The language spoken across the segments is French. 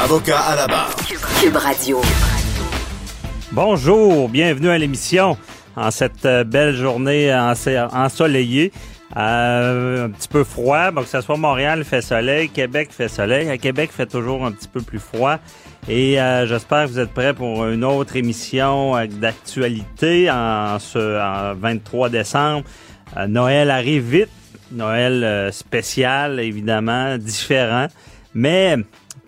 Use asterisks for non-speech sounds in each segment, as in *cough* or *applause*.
Avocat à la barre. Cube Radio. Bonjour, bienvenue à l'émission en cette euh, belle journée ensoleillée. Euh, un petit peu froid, bon, que ce soit Montréal, fait soleil, Québec fait soleil. À Québec, il fait toujours un petit peu plus froid. Et euh, j'espère que vous êtes prêts pour une autre émission euh, d'actualité en ce en 23 décembre. Euh, Noël arrive vite. Noël euh, spécial, évidemment, différent, mais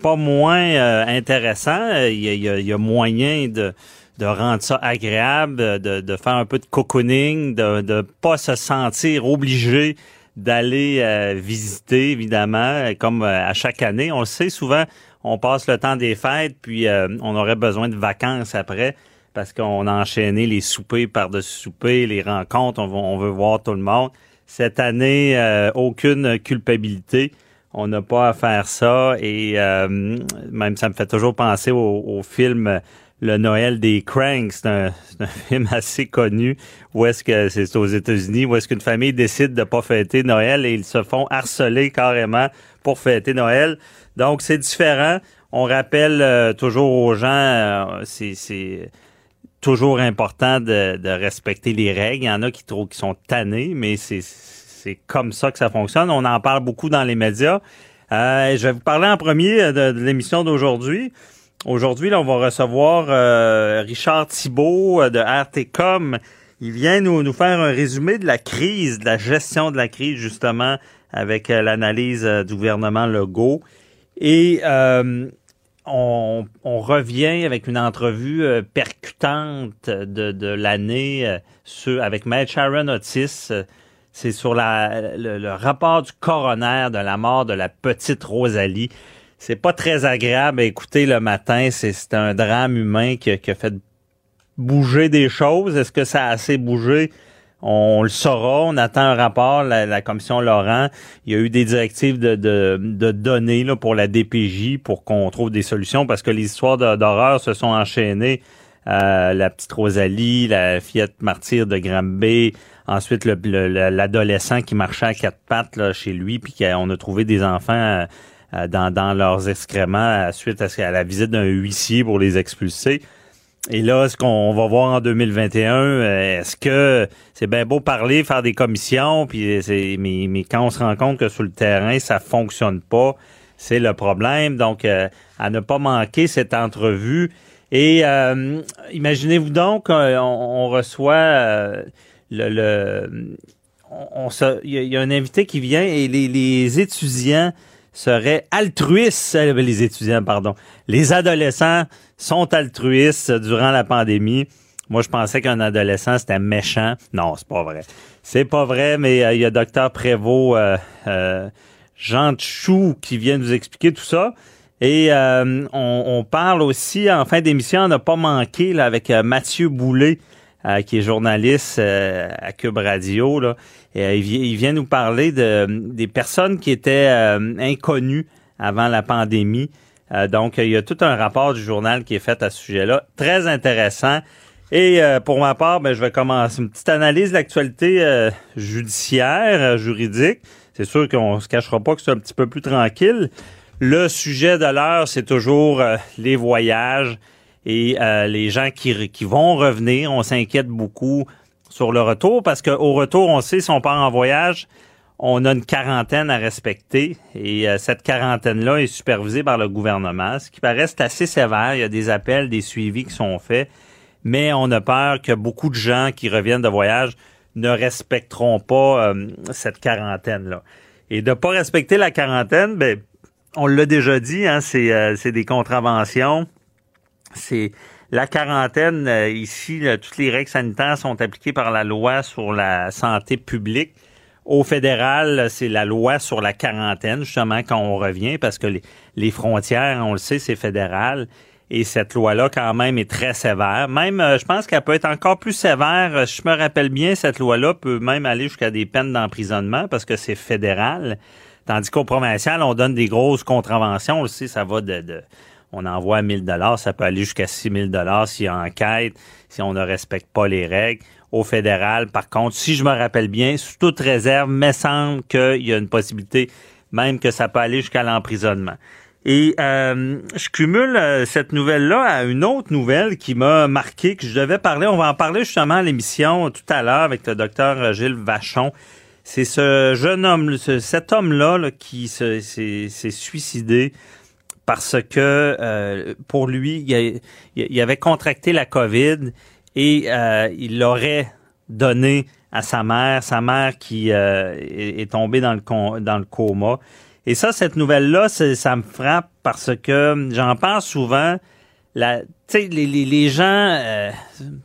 pas moins euh, intéressant. Il y, a, il y a- moyen de, de rendre ça agréable, de, de faire un peu de cocooning, de ne pas se sentir obligé d'aller euh, visiter, évidemment, comme euh, à chaque année. On le sait souvent, on passe le temps des fêtes, puis euh, on aurait besoin de vacances après parce qu'on a enchaîné les soupers par-dessus soupers, les rencontres, on, on veut voir tout le monde. Cette année, euh, aucune culpabilité. On n'a pas à faire ça et euh, même ça me fait toujours penser au, film euh, Le Noël des Cranks. C'est un, *laughs* film assez connu où est-ce que c'est aux États-Unis, où est-ce qu'une famille décide de pas fêter Noël et ils se font harceler carrément pour fêter Noël. Donc c'est différent. On rappelle euh, toujours aux gens, c'est c'est toujours important de, de respecter les règles. Il y en a qui trouvent qui sont tannés, mais c'est c'est comme ça que ça fonctionne. On en parle beaucoup dans les médias. Euh, je vais vous parler en premier de, de l'émission d'aujourd'hui. Aujourd'hui, on va recevoir euh, Richard Thibault euh, de RTCOM. Il vient nous, faire un résumé de la crise, de la gestion de la crise, justement, avec euh, l'analyse euh, du gouvernement Legault. Et euh, on, revient avec une entrevue euh, percutante de, l'année euh, avec Maître Sharon Otis. Euh, C'est sur le, rapport du coroner de la mort de la petite Rosalie. C'est pas très agréable à écouter le matin. C'est un drame humain qui, a- fait bouger des choses. Est-ce que ça a assez bougé? On le saura. On attend un rapport, la, la commission Laurent. Il y a eu des directives de, de, de données là, pour la DPJ pour qu'on trouve des solutions parce que les histoires d'horreur se sont enchaînées. Euh, la petite Rosalie, la fillette martyre de Granby, ensuite le- le- le- l'adolescent qui marchait à quatre pattes là, chez lui, puis qu'on a trouvé des enfants euh, euh, dans, dans leurs excréments euh, suite à, la visite d'un huissier pour les expulser. Et là, ce qu'on va voir en 2021, euh, est-ce que c'est bien beau parler, faire des commissions, puis mais, mais quand on se rend compte que sur le terrain, ça fonctionne pas, c'est le problème. Donc, euh, à ne pas manquer cette entrevue. Et euh, imaginez-vous donc, on, on reçoit euh, on, il y, a- un invité qui vient et les, étudiants seraient altruistes, euh, les étudiants, pardon, les adolescents sont altruistes durant la pandémie. Moi, je pensais qu'un adolescent, c'était méchant. Non, c'est pas vrai. C'est pas vrai, mais euh, il y a docteur Prévost, euh, Jean Chou, qui vient nous expliquer tout ça. Et on, parle aussi, en fin d'émission, on n'a pas manqué là, avec Mathieu Boulet, euh, qui est journaliste euh, à Cube Radio. Euh, il, vi- il vient nous parler de, des personnes qui étaient inconnues avant la pandémie. Donc, il y a tout un rapport du journal qui est fait à ce sujet-là. Très intéressant. Et pour ma part, ben, je vais commencer une petite analyse de l'actualité judiciaire, juridique. C'est sûr qu'on se cachera pas que c'est un petit peu plus tranquille. Le sujet de l'heure, c'est toujours les voyages et euh, les gens qui, vont revenir. On s'inquiète beaucoup sur le retour parce qu'au retour, on sait si on part en voyage, on a une quarantaine à respecter et euh, cette quarantaine-là est supervisée par le gouvernement, ce qui paraît assez sévère. Il y a des appels, des suivis qui sont faits, mais on a peur que beaucoup de gens qui reviennent de voyage ne respecteront pas euh, cette quarantaine-là. Et de pas respecter la quarantaine, ben, on l'a déjà dit, hein, euh, c'est des contraventions. C'est la quarantaine ici, toutes les règles sanitaires sont appliquées par la loi sur la santé publique. Au fédéral, c'est la loi sur la quarantaine, justement, quand on revient, parce que les, frontières, on le sait, c'est fédéral. Et cette loi-là, quand même, est très sévère. Même, euh, je pense qu'elle peut être encore plus sévère. Je me rappelle bien, cette loi-là peut même aller jusqu'à des peines d'emprisonnement parce que c'est fédéral. Tandis qu'au provincial, on donne des grosses contraventions. On ça va de on envoie 1000 dollars, ça peut aller jusqu'à 6000 dollars s'il y a enquête, si on ne respecte pas les règles au fédéral. Par contre, si je me rappelle bien, sous toute réserve, me semble qu'il y a une possibilité même que ça peut aller jusqu'à l'emprisonnement. Et euh, je cumule euh, cette nouvelle-là à une autre nouvelle qui m'a marqué, que je devais parler. On va en parler justement à l'émission tout à l'heure avec le docteur Gilles Vachon. C'est ce jeune homme, cet homme-là qui s'est suicidé parce que euh, pour lui, il, il, avait contracté la COVID et euh, il l'aurait donné à sa mère, sa mère qui euh, est, tombée dans le, dans le coma. Et ça, cette nouvelle-là, ça me frappe parce que j'en pense souvent. La, les, les, les gens, euh,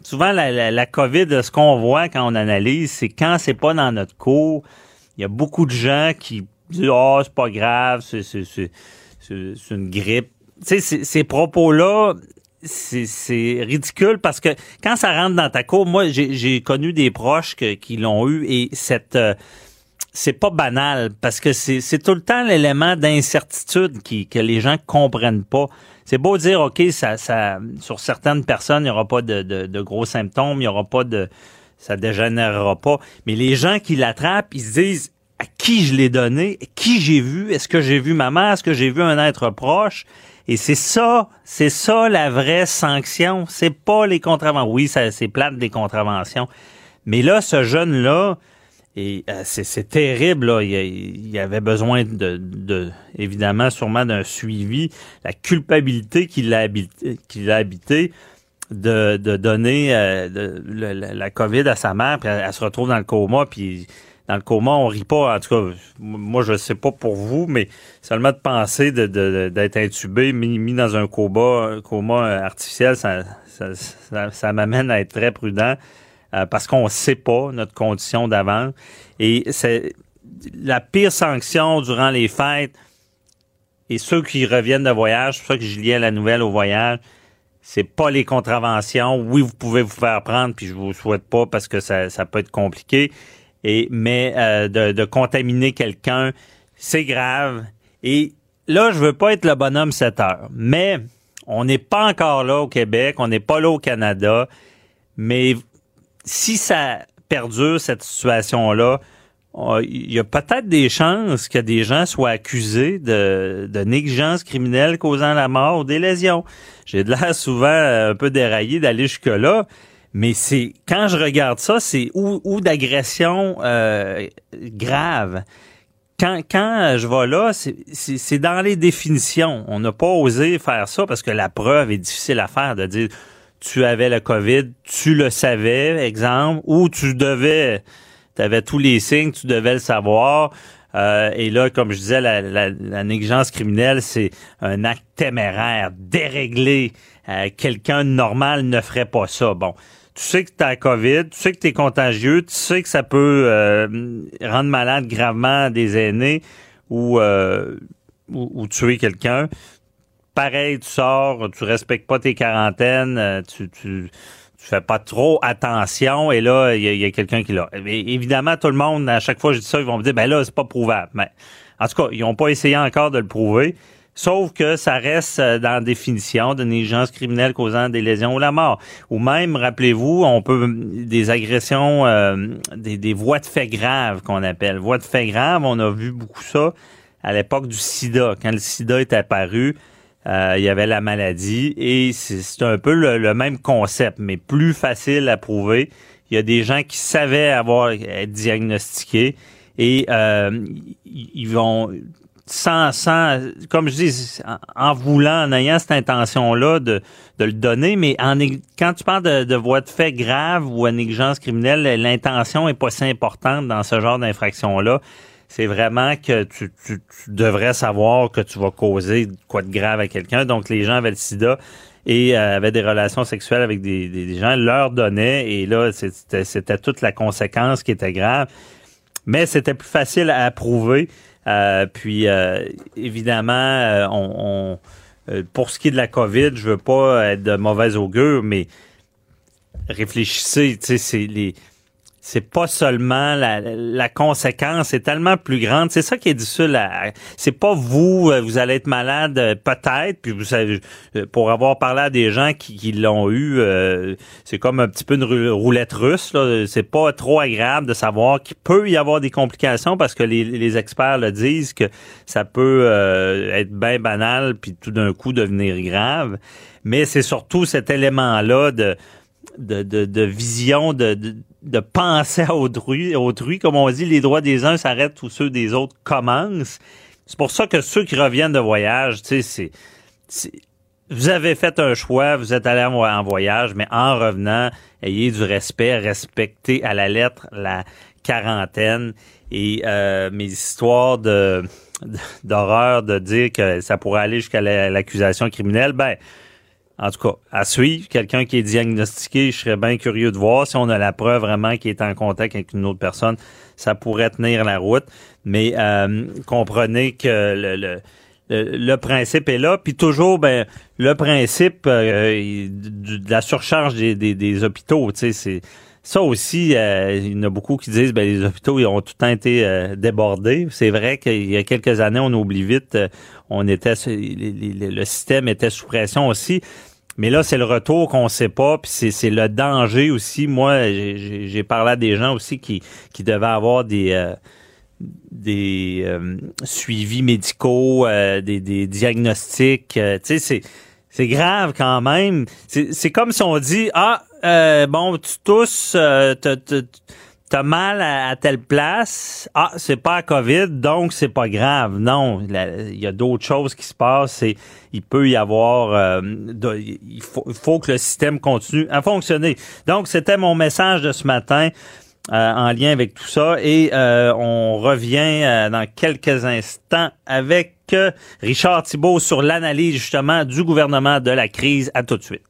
souvent la, la, COVID, ce qu'on voit quand on analyse, c'est quand c'est pas dans notre cours, il y a beaucoup de gens qui disent oh c'est pas grave, c'est c'est une grippe. Tu ces propos-là, c'est ridicule parce que quand ça rentre dans ta cour, moi j'ai connu des proches qui l'ont eu et cette euh, c'est pas banal parce que c'est tout le temps l'élément d'incertitude que les gens comprennent pas. C'est beau dire ok ça sur certaines personnes il y aura pas de gros symptômes, il y aura pas de ça dégénérera pas, mais les gens qui l'attrapent ils se disent à qui je l'ai donné, qui j'ai vu, est-ce que j'ai vu ma mère, est-ce que j'ai vu un être proche? Et c'est ça, c'est ça la vraie sanction. C'est pas les contraventions. Oui, c'est plate des contraventions. Mais là, ce jeune-là, et euh, c'est terrible, là. Il, avait besoin de, de évidemment, sûrement d'un suivi. La culpabilité qu'il a habité, habité de, donner euh, la, la, COVID à sa mère, puis elle, se retrouve dans le coma, puis dans le coma, on rit pas. En tout cas, moi, je sais pas pour vous, mais seulement de penser d'être intubé, mis, dans un coma, coma artificiel, ça, m'amène à être très prudent euh, parce qu'on sait pas notre condition d'avant. Et c'est la pire sanction durant les fêtes. Et ceux qui reviennent de voyage, c'est pour ça que je liais la nouvelle au voyage, c'est pas les contraventions. Oui, vous pouvez vous faire prendre, puis je vous souhaite pas parce que ça peut être compliqué et mais euh, de, de, contaminer quelqu'un, c'est grave. Et là, je veux pas être le bonhomme 7 heures, mais on n'est pas encore là au Québec, on n'est pas là au Canada, mais si ça perdure cette situation-là, il y a peut-être des chances que des gens soient accusés de, de négligence criminelle causant la mort ou des lésions. J'ai de l'air souvent un peu déraillé d'aller jusque-là, mais c'est quand je regarde ça, c'est ou, ou d'agression euh, grave. Quand, quand je vais là, c'est dans les définitions. On n'a pas osé faire ça parce que la preuve est difficile à faire de dire tu avais le COVID, tu le savais, exemple, ou tu devais, tu avais tous les signes, tu devais le savoir. Euh, et là, comme je disais, la, la, la négligence criminelle, c'est un acte téméraire, déréglé. Euh, Quelqu'un normal ne ferait pas ça. Bon, tu sais que tu as COVID, tu sais que tu es contagieux, tu sais que ça peut euh, rendre malade gravement des aînés ou, euh, ou, tuer quelqu'un. Pareil, tu sors, tu respectes pas tes quarantaines, euh, tu, tu, tu fais pas trop attention et là, il y a, quelqu'un qui l'a. Évidemment, tout le monde, à chaque fois que je dis ça, ils vont me dire, ben là, c'est pas prouvable. Mais en tout cas, ils ont pas essayé encore de le prouver. Sauf que ça reste euh, dans la définition de négligence criminelle causant des lésions ou la mort. Ou même, rappelez-vous, on peut des agressions, euh, des, des voies de fait graves qu'on appelle. Voies de fait graves, on a vu beaucoup ça à l'époque du sida. Quand le sida est apparu, euh, il y avait la maladie et c'est un peu le, même concept, mais plus facile à prouver. Il y a des gens qui savaient avoir être diagnostiqués et euh, ils vont sans, sans, comme je dis, en, voulant, en ayant cette intention-là de, de le donner, mais en, quand tu parles de, de voie de fait grave ou à négligence criminelle, l'intention est pas si importante dans ce genre d'infraction-là. C'est vraiment que tu, tu, devrais savoir que tu vas causer quoi de grave à quelqu'un. Donc, les gens avaient le sida et euh, avaient des relations sexuelles avec des, des, gens, leur donnaient, et là, c'était toute la conséquence qui était grave. Mais c'était plus facile à prouver. Euh, puis, euh, évidemment, euh, on, pour ce qui est de la COVID, je veux pas être de mauvaise augure, mais réfléchissez, c'est les c'est pas seulement la, la conséquence est tellement plus grande. C'est ça qui est difficile. C'est pas vous, euh, vous allez être malade euh, peut-être, puis vous savez, euh, pour avoir parlé à des gens qui, qui l'ont eu, c'est comme un petit peu une roulette russe. C'est pas trop agréable de savoir qu'il peut y avoir des complications parce que les, les experts le disent que ça peut être bien banal puis tout d'un coup devenir grave. Mais c'est surtout cet élément-là de de, de, de vision, de, de, de penser à autrui, autrui. Comme on dit, les droits des uns s'arrêtent où ceux des autres commencent. C'est pour ça que ceux qui reviennent de voyage, tu sais, c'est, vous avez fait un choix, vous êtes allé en voyage, mais en revenant, ayez du respect, respectez à la lettre la quarantaine et euh, mes histoires de d'horreur de dire que ça pourrait aller jusqu'à l'accusation criminelle, ben en tout cas, à suivre, quelqu'un qui est diagnostiqué, je serais bien curieux de voir si on a la preuve vraiment qu'il est en contact avec une autre personne, ça pourrait tenir la route. Mais euh, comprenez que le, le, principe est là. Puis toujours, ben, le principe euh, de la surcharge des, des, des hôpitaux, tu sais, c'est ça aussi, euh, il y en a beaucoup qui disent ben les hôpitaux ils ont tout le temps été débordés. C'est vrai qu'il y a quelques années, on oublie vite, on était le système était sous pression aussi. Mais là, c'est le retour qu'on sait pas, puis c'est le danger aussi. Moi, j'ai parlé à des gens aussi qui, qui devaient avoir des euh, des euh, suivis médicaux, euh, des, des diagnostics. tu sais, c'est c'est grave quand même. C'est comme si on dit ah bon, tu tousses, t'as mal à, telle place, ah, c'est pas à COVID, donc c'est pas grave. Non, il y a d'autres choses qui se passent et il peut y avoir, euh, il, faut, que le système continue à fonctionner. Donc, c'était mon message de ce matin. Euh, en lien avec tout ça et euh, on revient dans quelques instants avec Richard Thibault sur l'analyse justement du gouvernement de la crise. À tout de suite.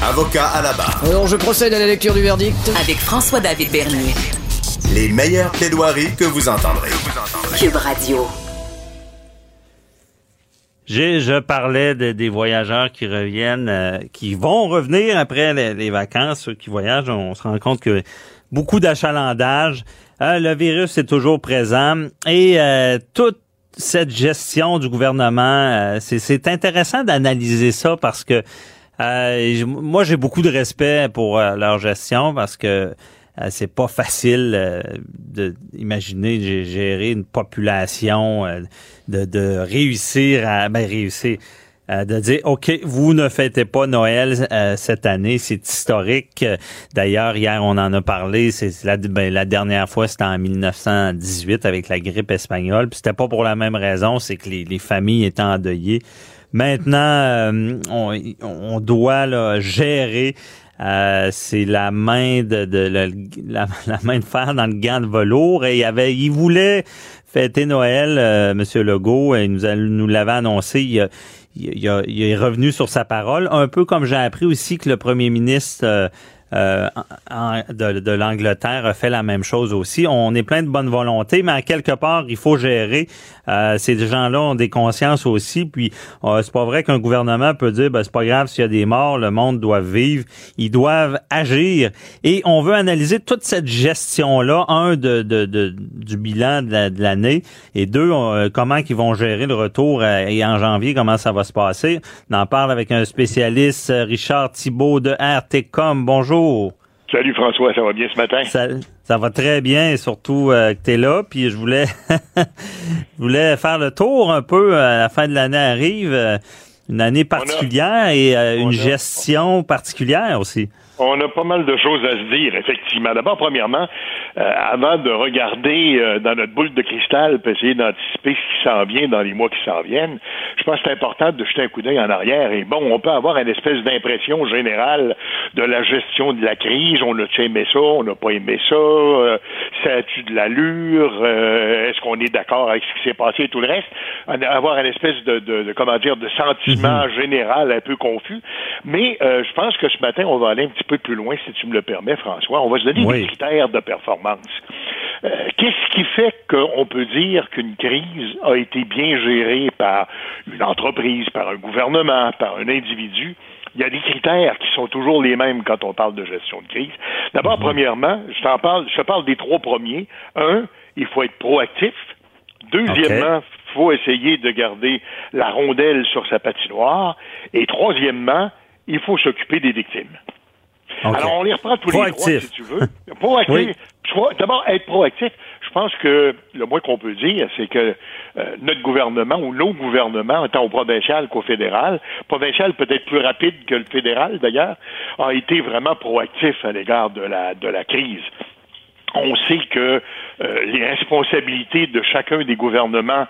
Avocat à la barre. Alors, je procède à la lecture du verdict. Avec François-David Bernier. Les meilleures plaidoiries que vous entendrez. Cube Radio. J'ai, je parlais des voyageurs qui reviennent, euh, qui vont revenir après les, vacances, ceux qui voyagent. On se rend compte que beaucoup d'achalandage. Euh, le virus est toujours présent et euh, toute cette gestion du gouvernement, c'est intéressant d'analyser ça parce que euh, moi, j'ai beaucoup de respect pour euh, leur gestion parce que euh, c'est pas facile d'imaginer gérer une population, de, réussir à ben, réussir. de dire OK, vous ne fêtez pas Noël cette année, c'est historique. D'ailleurs, hier on en a parlé, c'est la, ben, la dernière fois c'était en 1918 avec la grippe espagnole. Puis c'était pas pour la même raison, c'est que les, les familles étaient endeuillées. Maintenant, euh, on, doit là, gérer. Euh, c'est la main de, de *laughs* la, main de fer dans le gant de velours et il avait il voulait fêter Noël euh, monsieur Legault et nous nous l'avait annoncé il, il, est revenu sur sa parole un peu comme j'ai appris aussi que le premier ministre euh, de, de l'Angleterre a fait la même chose aussi. On est plein de bonne volonté, mais à quelque part, il faut gérer. Euh, ces gens-là ont des consciences aussi. Puis euh, c'est pas vrai qu'un gouvernement peut dire ben, c'est pas grave s'il y a des morts, le monde doit vivre. Ils doivent agir. Et on veut analyser toute cette gestion-là, un, de, du bilan de l'année, et deux, comment ils vont gérer le retour et en janvier, comment ça va se passer. On en parle avec un spécialiste, Richard Thibault de RTCOM. Bonjour. Salut François, ça va bien ce matin? Ça, va très bien, surtout euh, que tu es là. Puis je voulais, *laughs* je voulais faire le tour un peu. À la fin de l'année arrive, euh, une année particulière et euh, une gestion particulière aussi. On a pas mal de choses à se dire, effectivement. D'abord, premièrement, euh, avant de regarder euh, dans notre boule de cristal pour essayer d'anticiper ce qui s'en vient dans les mois qui s'en viennent, je pense que c'est important de jeter un coup d'œil en arrière. Et bon, on peut avoir une espèce d'impression générale de la gestion de la crise. On a aimé ça, on n'a pas aimé ça, euh, ça a-tu de l'allure, est-ce qu'on est d'accord avec ce qui s'est passé et tout le reste? Avoir une espèce de, de, comment dire, de sentiment mhm. général un peu confus. Mais je pense que ce matin, on va aller un petit peu plus loin, si tu me le permets, François. On va se donner des critères de performance. Euh, qu'est-ce qui fait qu'on peut dire qu'une crise a été bien gérée par une entreprise, par un gouvernement, par un individu? il y a des critères qui sont toujours les mêmes quand on parle de gestion de crise. D'abord, mhm. premièrement, je t'en parle, je te parle des trois premiers. Un, il faut être proactif. Deuxièmement, il faut essayer de garder la rondelle sur sa patinoire. Et troisièmement, il faut s'occuper des victimes. Alors, on les reprend tous les trois, si tu veux. *laughs* Proactif. D'abord, être proactif. Je pense que le moins qu'on peut dire, c'est que euh, notre gouvernement ou nos gouvernements, tant au provincial qu'au fédéral, provincial peut-être plus rapide que le fédéral d'ailleurs, a été vraiment proactif à l'égard de la, de la crise on sait que euh, les responsabilités de chacun des gouvernements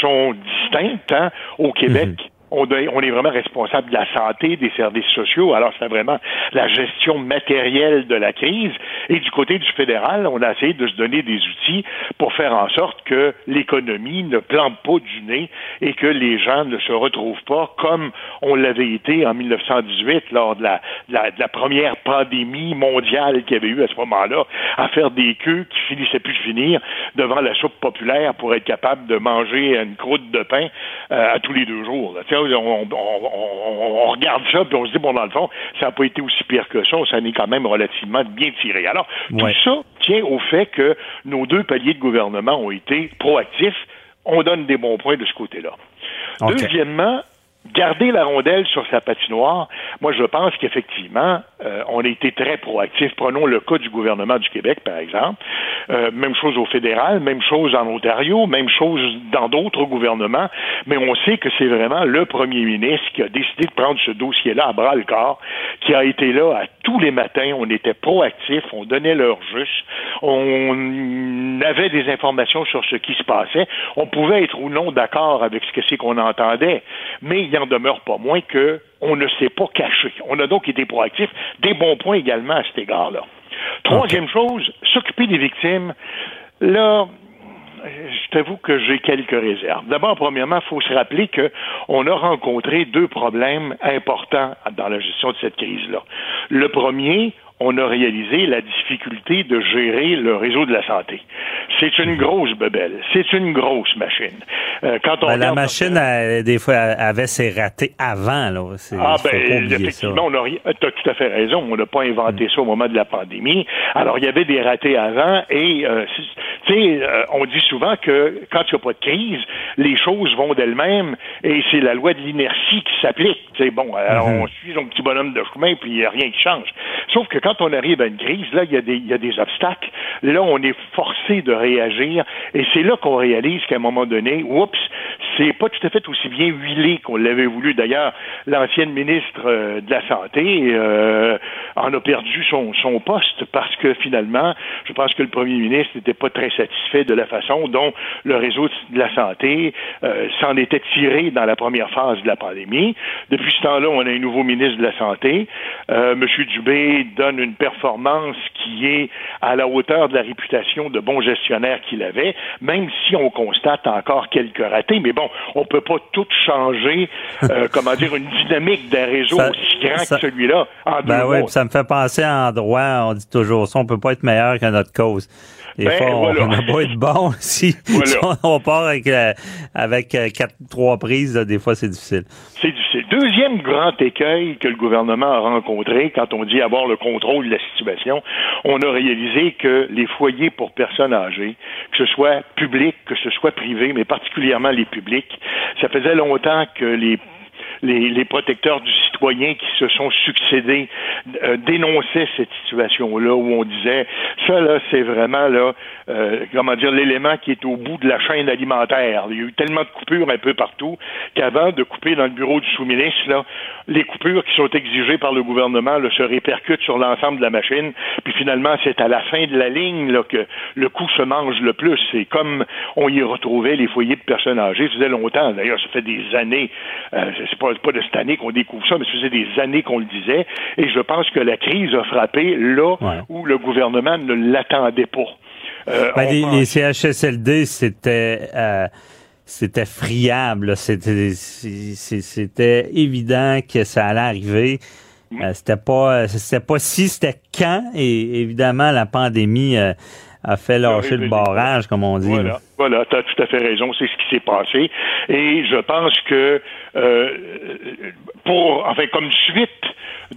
sont distinctes. Hein. Au Québec, mhm on, est vraiment responsable de la santé, des services sociaux. Alors, c'est vraiment la gestion matérielle de la crise. Et du côté du fédéral, on a essayé de se donner des outils pour faire en sorte que l'économie ne plante pas du nez et que les gens ne se retrouvent pas comme on l'avait été en 1918 lors de la, de la, première pandémie mondiale qu'il y avait eu à ce moment-là, à faire des queues qui finissaient plus de finir devant la soupe populaire pour être capable de manger une croûte de pain euh, à tous les deux jours. On, regarde ça, puis on se dit, bon, dans le fond, ça n'a pas été aussi pire que ça, ça n'est quand même relativement bien tiré. Alors, tout ça tient au fait que nos deux paliers de gouvernement ont été proactifs. On donne des bons points de ce côté-là. Deuxièmement, garder la rondelle sur sa patinoire, moi je pense qu'effectivement, euh, on a été très proactif. Prenons le cas du gouvernement du Québec, par exemple. Euh, même chose au fédéral, même chose en Ontario, même chose dans d'autres gouvernements, mais on sait que c'est vraiment le premier ministre qui a décidé de prendre ce dossier-là à bras le corps, qui a été là à tous les matins, on était proactif, on donnait leur juste, on avait des informations sur ce qui se passait, on pouvait être ou non d'accord avec ce que c'est qu'on entendait, mais n'en demeure pas moins que on ne s'est pas caché. On a donc été proactif. Des bons points également à cet égard-là. Troisième chose, s'occuper des victimes. Là, je t'avoue que j'ai quelques réserves. D'abord, premièrement, il faut se rappeler qu'on a rencontré deux problèmes importants dans la gestion de cette crise-là. Le premier, on a réalisé la difficulté de gérer le réseau de la santé. C'est une grosse bebelle. C'est une grosse machine. Euh, quand on ben, la machine, des fois, avait ses ratés avant. Là. Ah ben, effectivement, on a as tout à fait raison. On n'a pas inventé mm. ça au moment de la pandémie. Alors, il y avait des ratés avant et, euh, tu sais, euh, on dit souvent que quand il n'y a pas de crise, les choses vont d'elles-mêmes et c'est la loi de l'inertie qui s'applique. C'est bon, alors mm-hmm. on suit son petit bonhomme de chemin puis il n'y a rien qui change. Sauf que quand on arrive à une crise, là, il y, a des, obstacles. Là, on est forcé de réagir. Et c'est là qu'on réalise qu'à un moment donné, oups, c'est pas tout à fait aussi bien huilé qu'on l'avait voulu. D'ailleurs, l'ancienne ministre euh, de la Santé euh, en a perdu son, son poste parce que finalement, je pense que le premier ministre n'était pas très satisfait de la façon dont le réseau de la santé euh, s'en était tiré dans la première phase de la pandémie. Depuis ce temps-là, on a un nouveau ministre de la Santé. M. Dubé donne une performance qui est à la hauteur de la réputation de bon gestionnaire qu'il avait, même si on constate encore quelques ratés. Mais bon, on peut pas tout changer, euh, *laughs* comment dire, une dynamique d'un réseau Ça- aussi grand ça- que celui-là en Ben oui, ça me fait penser en droit, on dit toujours ça, on peut pas être meilleur que notre cause. Des Ben, fois, on voilà. n'a pas être bon *laughs* si, Voilà. si on, on part avec, euh, avec euh, quatre, trois prises, là, des fois c'est difficile. C'est difficile. Deuxième grand écueil que le gouvernement a rencontré quand on dit avoir le contrôle de la situation, on a réalisé que les foyers pour personnes âgées, que ce soit public, que ce soit privé, mais particulièrement les publics, ça faisait longtemps que les les, les protecteurs du citoyen qui se sont succédés euh, dénonçaient cette situation-là où on disait ça là c'est vraiment là euh, comment dire l'élément qui est au bout de la chaîne alimentaire. Il y a eu tellement de coupures un peu partout qu'avant de couper dans le bureau du sous-ministre là, les coupures qui sont exigées par le gouvernement là, se répercutent sur l'ensemble de la machine. Puis finalement c'est à la fin de la ligne là, que le coût se mange le plus. C'est comme on y retrouvait les foyers de personnes âgées. Ça faisait longtemps. D'ailleurs ça fait des années. Euh, c'est pas, pas de cette année qu'on découvre ça, mais ça faisait des années qu'on le disait. Et je pense que la crise a frappé là Ouais. où le gouvernement ne l'attendait pas. Euh, Ben, les, pense- les CHSLD, c'était euh, c'était friable. C'était évident que ça allait arriver. Euh, c'était pas c'était pas si, c'était quand. Et évidemment, la pandémie a fait lâcher le barrage, comme on dit. Voilà, voilà, tu as tout à fait raison, c'est ce qui s'est passé. Et je pense que euh, pour, enfin, comme suite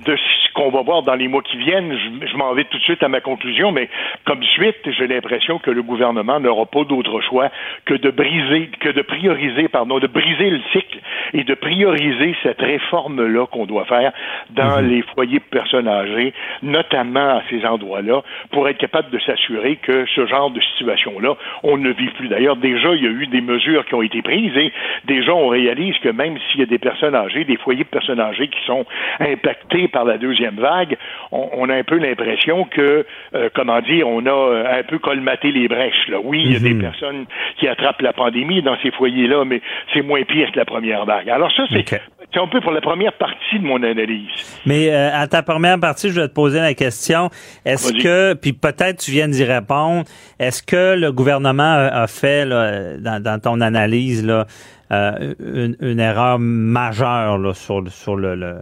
de ce qu'on va voir dans les mois qui viennent, je, je m'en vais tout de suite à ma conclusion, mais comme suite, j'ai l'impression que le gouvernement n'aura pas d'autre choix que de briser, que de prioriser, pardon, de briser le cycle et de prioriser cette réforme-là qu'on doit faire dans les foyers de personnes âgées, notamment à ces endroits-là, pour être capable de s'assurer que ce genre de situation-là, on ne vit plus. D'ailleurs, déjà, il y a eu des mesures qui ont été prises et déjà, on réalise que même s'il y a des personnes âgées, des foyers de personnes âgées qui sont impactés par la deuxième vague, on, on a un peu l'impression que, euh, comment dire, on a euh, un peu colmaté les brèches. Là. Oui, il y a des personnes qui attrapent la pandémie dans ces foyers-là, mais c'est moins pire que la première vague. Alors ça, c'est un peu pour la première partie de mon analyse. Mais euh, à ta première partie, je vais te poser la question. Est-ce que, puis peut-être tu viens d'y répondre, est-ce que le gouvernement a, a fait, là, dans, dans ton analyse, là, euh, une, une erreur majeure là, sur, sur le, le-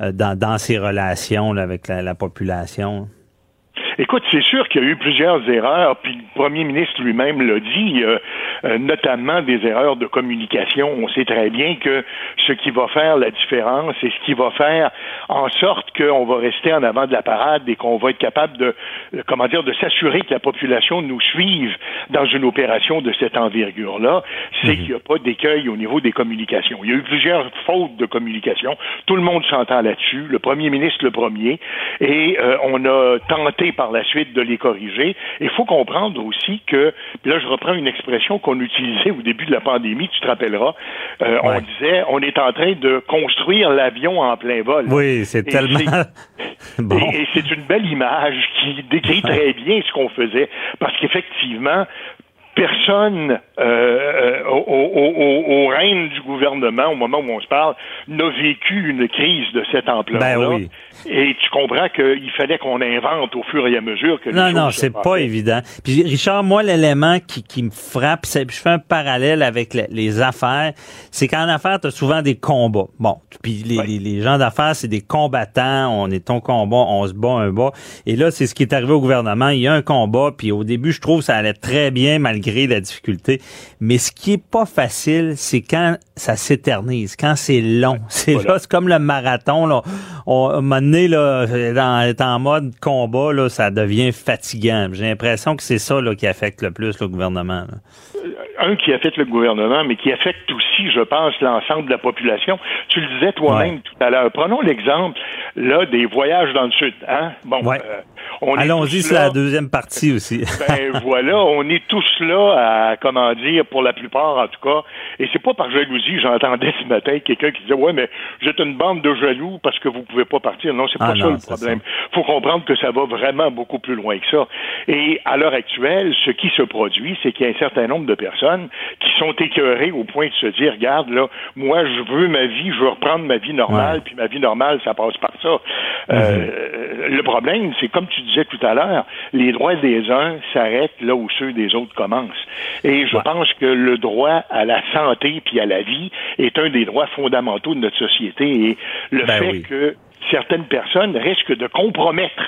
euh, dans, dans ses relations là, avec la, la population? Écoute, c'est sûr qu'il y a eu plusieurs erreurs, puis le premier ministre lui-même l'a dit, euh, euh, notamment des erreurs de communication. On sait très bien que ce qui va faire la différence et ce qui va faire en sorte qu'on va rester en avant de la parade et qu'on va être capable de, euh, comment dire, de s'assurer que la population nous suive dans une opération de cette envergure-là, c'est qu'il n'y a pas d'écueil au niveau des communications. Il y a eu plusieurs fautes de communication. Tout le monde s'entend là-dessus. Le premier ministre le premier. Et euh, on a tenté par la suite de les corriger. Il faut comprendre aussi que, puis là je reprends une expression qu'on utilisait au début de la pandémie, tu te rappelleras, euh, on disait on est en train de construire l'avion en plein vol. Oui, c'est tellement... *laughs* bon. Et, et c'est une belle image qui décrit très bien ce qu'on faisait, parce qu'effectivement, personne euh, euh, au, au, au, au règne du gouvernement, au moment où on se parle, n'a vécu une crise de cette ampleur-là. Ben oui. Et tu comprends qu'il fallait qu'on invente au fur et à mesure que les Non, non, c'est pas évident. Puis Richard, moi, l'élément qui, qui me frappe, c'est, je fais un parallèle avec le- les affaires, c'est qu'en affaires, tu as souvent des combats. Bon, puis les, les, les gens d'affaires, c'est des combattants, on est ton combat, on se bat un bas. Et là, c'est ce qui est arrivé au gouvernement. Il y a un combat, puis au début, je trouve que ça allait très bien malgré la difficulté. Mais ce qui est pas facile, c'est quand ça s'éternise, quand c'est long. *laughs* C'est voilà. là, c'est comme le marathon. Là. On, à un moment donné, là, dans, en mode combat, là, ça devient fatigant. J'ai l'impression que c'est ça là, qui affecte le plus le gouvernement. là. Un qui affecte le gouvernement, mais qui affecte aussi, je pense, l'ensemble de la population. Tu le disais toi-même Ouais. tout à l'heure. Prenons l'exemple là des voyages dans le sud. Hein? Bon, Ouais. euh, on Allons-y, là- la deuxième partie aussi. *laughs* ben voilà, on est tous là à comment dire pour la plupart en tout cas. Et c'est pas par jalousie, j'entendais ce matin quelqu'un qui disait ouais mais êtes une bande de jaloux parce que vous pouvez pas partir. Non, c'est Ah pas non, ça le c'est problème. faut comprendre que ça va vraiment beaucoup plus loin que ça. Et à l'heure actuelle, ce qui se produit, c'est qu'il y a un certain nombre de personnes qui sont écœurées au point de se dire, regarde, là, moi, je veux ma vie, je veux reprendre ma vie normale, Ouais. puis ma vie normale, ça passe par ça. Euh, le problème, c'est comme tu disais tout à l'heure, les droits des uns s'arrêtent là où ceux des autres commencent. Et je Ouais. pense que le droit à la santé puis à la vie est un des droits fondamentaux de notre société. Et le Ben fait oui. que certaines personnes risquent de compromettre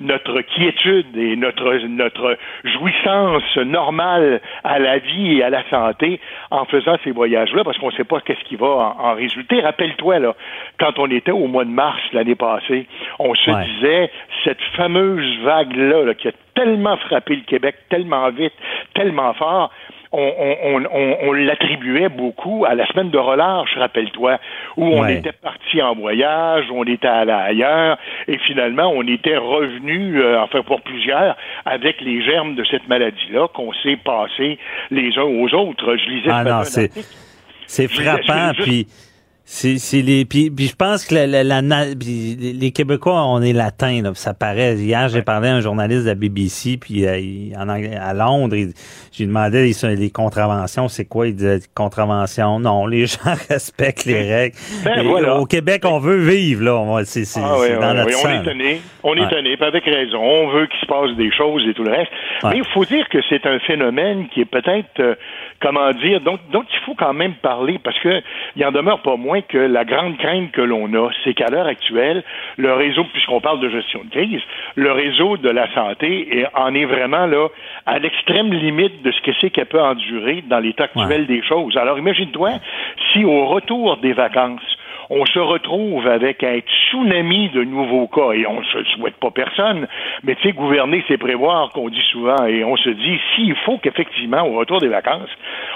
notre quiétude et notre notre jouissance normale à la vie et à la santé en faisant ces voyages-là, parce qu'on ne sait pas qu'est-ce qui va en, en résulter. Rappelle-toi là, quand on était au mois de mars l'année passée, on se Ouais. disait cette fameuse vague-là là, qui a tellement frappé le Québec, tellement vite, tellement fort on, on, on, on l'attribuait beaucoup à la semaine de relâche, rappelle-toi, où on Ouais. était parti en voyage, on était allé ailleurs, et finalement, on était revenu, euh, enfin pour plusieurs, avec les germes de cette maladie-là qu'on s'est passé les uns aux autres. Je lisais Ah non, c'est- frappant, puis c'est c'est les puis, puis je pense que la, la- la na- puis les Québécois on est latins là, ça paraît. Hier j'ai parlé à un journaliste de la BBC puis euh, il- en Ang- à Londres, il- j'ai demandé les, les contraventions, c'est quoi? Il disait contraventions. Non, *laughs* les gens respectent les règles. Ben, Et voilà. Au Québec on veut vivre là, on c'est c'est Ah oui, c'est oui, dans oui, notre on est étonné, on est Ouais. étonné, avec raison. On veut qu'il se passe des choses et tout le reste. Ouais. Mais il faut dire que c'est un phénomène qui est peut-être, euh, comment dire, dont, dont il faut quand même parler, parce que il en demeure pas moins que la grande crainte que l'on a, c'est qu'à l'heure actuelle, le réseau, puisqu'on parle de gestion de crise, le réseau de la santé est- en est vraiment là à l'extrême limite de ce que c'est qu'elle peut endurer dans l'état actuel des choses. Alors imagine-toi si au retour des vacances, on se retrouve avec un tsunami de nouveaux cas et on ne se le souhaite pas personne, mais tu sais, gouverner, c'est prévoir qu'on dit souvent et on se dit s'il faut qu'effectivement, au retour des vacances,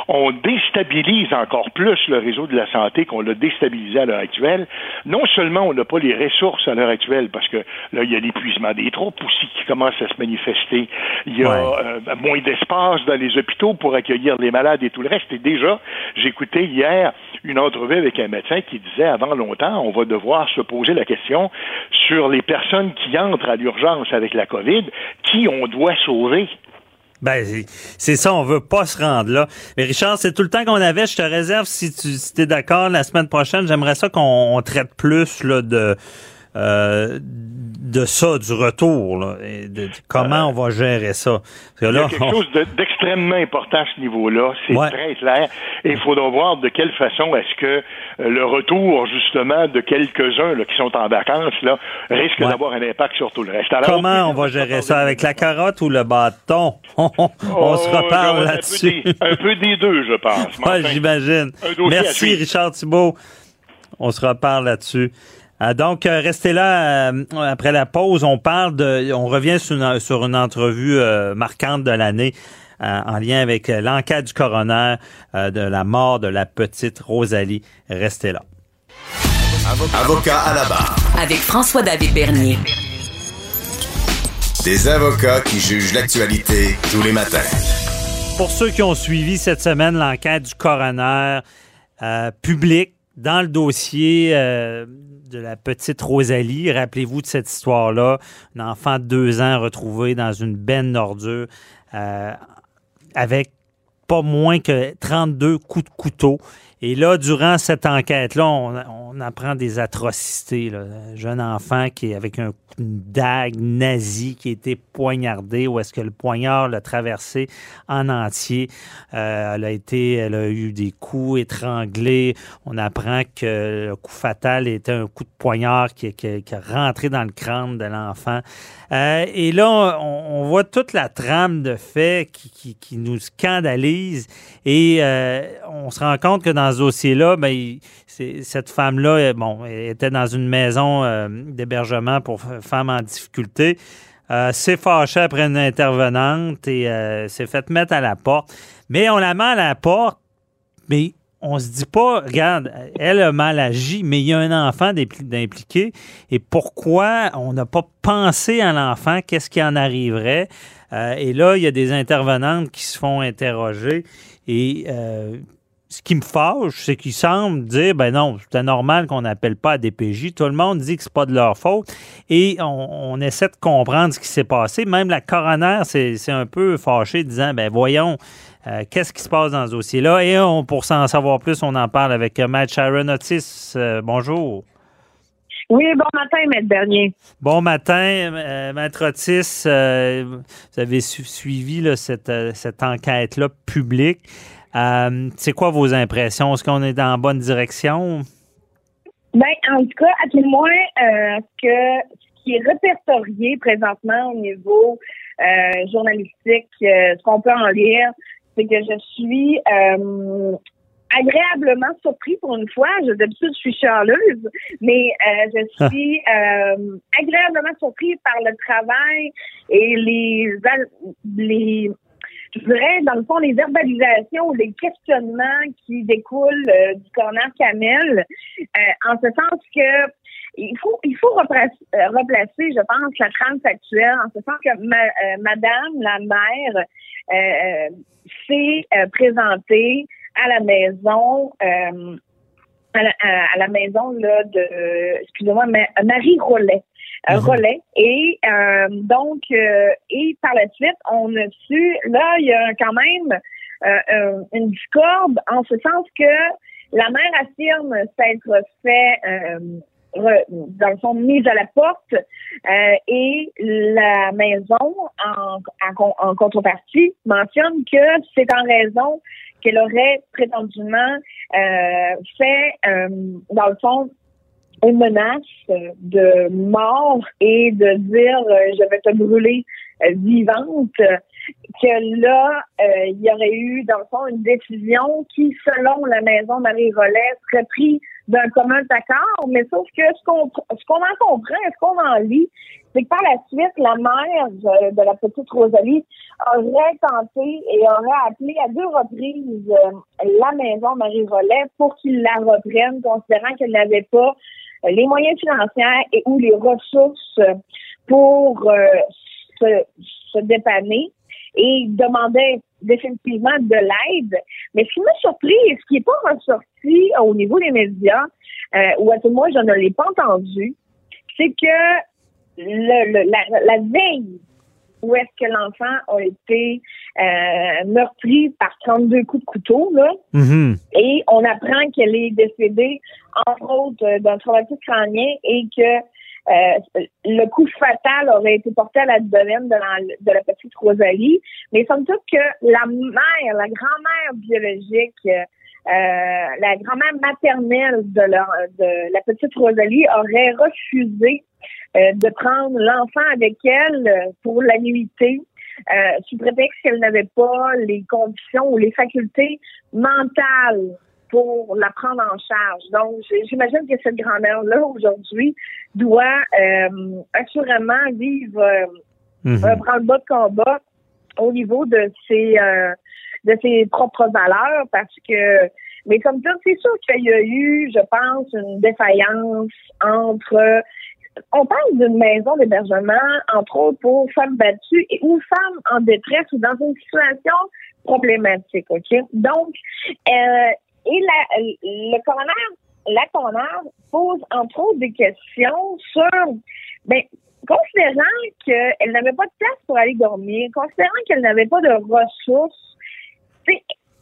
on déstabilise encore plus le réseau de la santé qu'on l'a déstabilisé à l'heure actuelle, non seulement on n'a pas les ressources à l'heure actuelle parce que là, il y a l'épuisement des troupes aussi qui commence à se manifester, il y a Ouais. euh, moins d'espace dans les hôpitaux pour accueillir les malades et tout le reste. Et déjà, j'écoutais hier une entrevue avec un médecin qui disait avant longtemps, on va devoir se poser la question sur les personnes qui entrent à l'urgence avec la COVID, qui on doit sauver? Ben, c'est- ça, on veut pas se rendre là. Mais Richard, c'est tout le temps qu'on avait. Je te réserve, si tu es d'accord, la semaine prochaine, j'aimerais ça qu'on on traite plus là, de euh, de ça, du retour. Là, et de, de comment on va gérer ça? Parce que Il y a quelque on- chose de- d'extrêmement important à ce niveau-là. C'est Ouais. très clair. Et il faudra voir de quelle façon est-ce que euh, le retour, justement, de quelques-uns qui sont en vacances, là, risque Ouais. d'avoir un impact sur tout le reste. Alors, comment on va gérer ça avec la carotte ou le bâton? On, *laughs* on Oh, se reparle là-dessus. des- Un peu des deux, je pense. Ouais, enfin, j'imagine. Merci. Richard Thibault. On se reparle là-dessus. Ah, donc, euh, restez là. euh, après la pause, on parle de, on revient sur une, sur une entrevue euh, marquante de l'année en lien avec l'enquête du coroner de la mort de la petite Rosalie. Restez là. Avocat à la barre. Avec François-David Bernier. Des avocats qui jugent l'actualité tous les matins. Pour ceux qui ont suivi cette semaine l'enquête du coroner euh, public dans le dossier euh, de la petite Rosalie, rappelez-vous de cette histoire-là, un enfant de deux ans retrouvé dans une benne d'ordures euh, avec pas moins que 32 coups de couteau. Et là, durant cette enquête-là, on, on apprend des atrocités. Là. Un jeune enfant qui est avec un, une dague nazie qui a été poignardé, où est-ce que le poignard l'a traversé en entier. Euh, elle a été, elle a eu des coups étranglés. On apprend que le coup fatal était un coup de poignard qui, qui, qui a rentré dans le crâne de l'enfant. Euh, et là, on, voit toute la trame de faits qui, qui, qui nous scandalise. Et euh, on se rend compte que dans ce dossier-là, ben, cette femme-là, euh, bon, était dans une maison euh, d'hébergement pour femmes en difficulté. S'est fâchée après une intervenante et s'est fait mettre à la porte. Mais on la met à la porte, mais on se dit pas, regarde, elle a mal agi, mais il y a un enfant d'impli- d'impliqué. Et pourquoi on n'a pas pensé à l'enfant? Qu'est-ce qui en arriverait? Euh, et là, il y a des intervenantes qui se font interroger et euh, ce qui me fâche, c'est qu'ils semblent dire, ben non, c'était normal qu'on n'appelle pas à DPJ. Tout le monde dit que c'est pas de leur faute. Et on, essaie de comprendre ce qui s'est passé. Même la coroner c'est un peu fâché, disant, ben voyons, euh, qu'est-ce qui se passe dans ce dossier-là? Et on, pour s'en savoir plus, on en parle avec Matt Sharon Otis. Euh, bonjour. Oui, bon matin, Maître Bernier. Bon matin, euh, Maître Otis. vous avez suivi cette, cette enquête-là publique. C'est quoi vos impressions? Est-ce qu'on est dans la bonne direction? Ben, en tout cas, à tout le moins, que ce qui est répertorié présentement au niveau journalistique, ce qu'on peut en lire, c'est que je suis euh, agréablement surpris pour une fois. Je, d'habitude, je suis charleuse, mais euh, je ah. suis euh, agréablement surpris par le travail et les, les je dirais, dans le fond, les verbalisations, les questionnements qui découlent du corner Camel, en ce sens que il faut il faut replacer, replacer, je pense, la trame actuelle, en ce sens que Madame la maire s'est euh, présenté à la maison euh, à, la, maison là de excusez-moi Marie Rollet euh, mhm. Rollet et donc et par la suite on a su là il y a quand même une discorde en ce sens que la mère affirme s'être fait dans le fond, mise à la porte euh, et la maison, en, en, contrepartie, mentionne que c'est en raison qu'elle aurait prétendument euh, fait, euh, dans le fond, une menace de mort et de dire je vais te brûler vivante, que là, il y aurait eu, dans le fond, une décision qui, selon la maison Marie-Rollet, serait prise d'un commun accord, mais sauf que ce qu'on ce qu'on en comprend, ce qu'on en lit, c'est que par la suite, la mère de, la petite Rosalie aurait tenté et aurait appelé à deux reprises euh, la maison Marie-Rollet pour qu'il la reprenne, considérant qu'elle n'avait pas euh, les moyens financiers et ou les ressources pour euh, se, se dépanner et demandait définitivement de l'aide. Mais ce qui m'a surpris et ce qui n'est pas ressorti au niveau des médias, euh, ou à tout le moins je ne l'ai pas entendu, c'est que le, la, veille où est-ce que l'enfant a été euh, meurtri par 32 coups de couteau, là, mm-hmm. et on apprend qu'elle est décédée, entre autres, d'un traumatisme crânien et que euh, le coup fatal aurait été porté à la domaine de la, de la petite Rosalie, mais somme toute que la mère, la grand-mère biologique, euh, la grand-mère maternelle de, de la petite Rosalie aurait refusé euh, de prendre l'enfant avec elle pour la nuitée, sous prétexte qu'elle n'avait pas les conditions ou les facultés mentales pour la prendre en charge. Donc, j'imagine que cette grand-mère-là, aujourd'hui, doit euh, assurément vivre, euh, mhm. prendre bas de combat au niveau de ses, euh, de ses propres valeurs parce que, mais comme ça, c'est sûr qu'il y a eu, je pense, une défaillance entre on parle d'une maison d'hébergement, entre autres, pour femmes battues et ou femmes en détresse ou dans une situation problématique, OK? Donc, euh, et la, le coroner, la coroner pose entre autres des questions sur, ben, considérant qu'elle n'avait pas de place pour aller dormir, considérant qu'elle n'avait pas de ressources,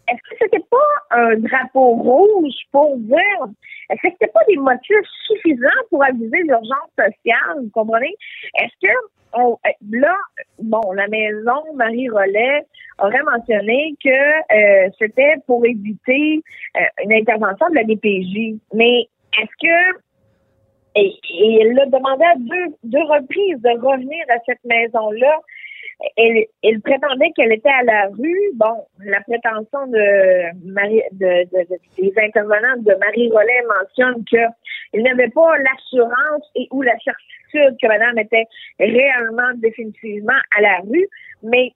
est-ce que c'était pas un drapeau rouge pour dire, est-ce que c'était pas des motifs suffisants pour aviser l'urgence sociale, vous comprenez? Est-ce que on, là, bon, la maison Marie Rollet aurait mentionné que euh, c'était pour éviter euh, une intervention de la DPJ. Mais est-ce que et, et elle l'a demandé à deux, deux reprises de revenir à cette maison-là elle, prétendait qu'elle était à la rue. Bon, la prétention de Marie, de, des intervenants de Marie Rollet mentionne qu'il n'avait pas l'assurance et ou la certitude que madame était réellement définitivement à la rue, mais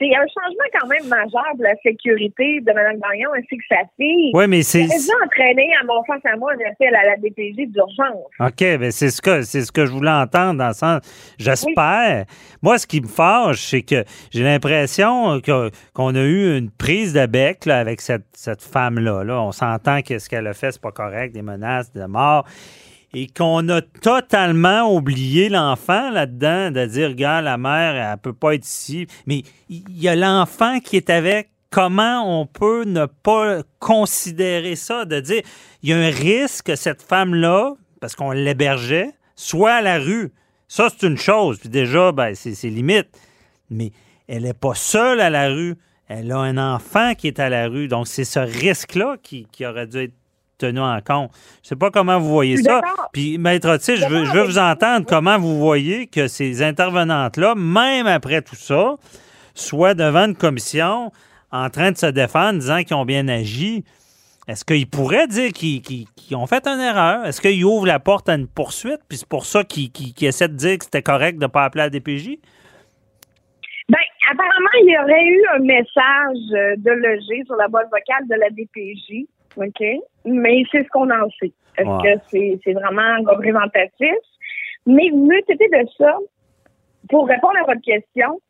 c'est un changement quand même majeur pour la sécurité de Mme Gagnon ainsi que sa fille. Oui, mais c'est. J'ai déjà entraîné à mon face à moi un appel à la DPJ d'urgence. OK, ben c'est ce que c'est ce que je voulais entendre dans le sens. J'espère. Moi, ce qui me fâche, c'est que j'ai l'impression qu'on a eu une prise de bec là, avec cette, cette femme-là. Là. On s'entend que ce qu'elle a fait, c'est pas correct, des menaces de mort. Et qu'on a totalement oublié l'enfant là-dedans, de dire, regarde, la mère, elle peut pas être ici. Mais il y a l'enfant qui est avec. Comment on peut ne pas considérer ça, de dire, il y a un risque que cette femme-là, parce qu'on l'hébergeait, soit à la rue? Ça, c'est une chose. Puis déjà, ben, c'est c'est limite. Mais elle n'est pas seule à la rue. Elle a un enfant qui est à la rue. Donc, c'est ce risque-là qui, qui aurait dû être tenu en compte. Je sais pas comment vous voyez ça. Puis, Maître Otis, je veux, je veux vous entendre comment vous voyez que ces intervenantes-là, même après tout ça, soient devant une commission en train de se défendre, disant qu'ils ont bien agi. Est-ce qu'ils pourraient dire qu'ils ont fait une erreur? Est-ce qu'ils ouvrent la porte à une poursuite? Puis c'est pour ça qu'ils essaient de dire que c'était correct de ne pas appeler la DPJ? Ben, apparemment, il y aurait eu un message euh, de loger sur la boîte vocale de la DPJ. OK? Mais c'est ce qu'on en sait. Est-ce que c'est c'est vraiment représentatif? Mais c'était de ça, pour répondre à votre question,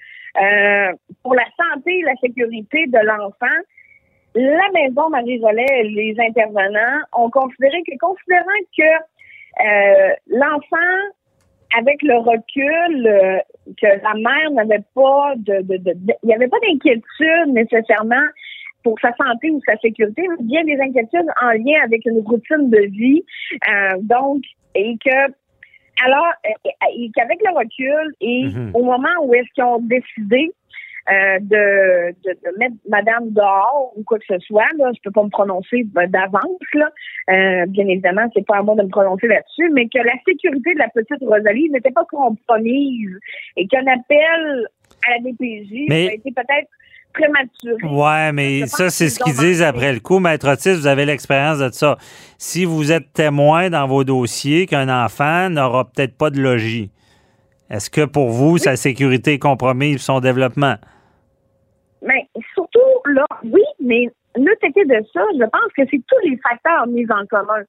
euh, pour la santé et la sécurité de l'enfant, la maison Marie-Jolet, les intervenants ont considéré que, considérant que euh, l'enfant, avec le recul, euh, que la mère n'avait pas de, de, de- de- il n'y avait pas d'inquiétude nécessairement pour sa santé ou sa sécurité, mais bien des inquiétudes en lien avec une routine de vie. Euh, donc, et que alors, et qu'avec le recul et Mhm. au moment où est-ce qu'ils ont décidé euh, de, de, de mettre Madame dehors ou quoi que ce soit, là, je peux pas me prononcer d'avance, là. Euh, bien évidemment, c'est pas à moi de me prononcer là-dessus, mais que la sécurité de la petite Rosalie n'était pas compromise et qu'un appel à la DPJ Mais- a été peut-être prématuré. Ouais, mais ça, c'est ce qu'ils disent après le coup. Maître Otis, vous avez l'expérience de ça. Si vous êtes témoin dans vos dossiers qu'un enfant n'aura peut-être pas de logis, est-ce que pour vous, sa sécurité est compromise, son développement? Mais surtout, là, oui, mais le été de ça, je pense que c'est tous les facteurs mis en commun.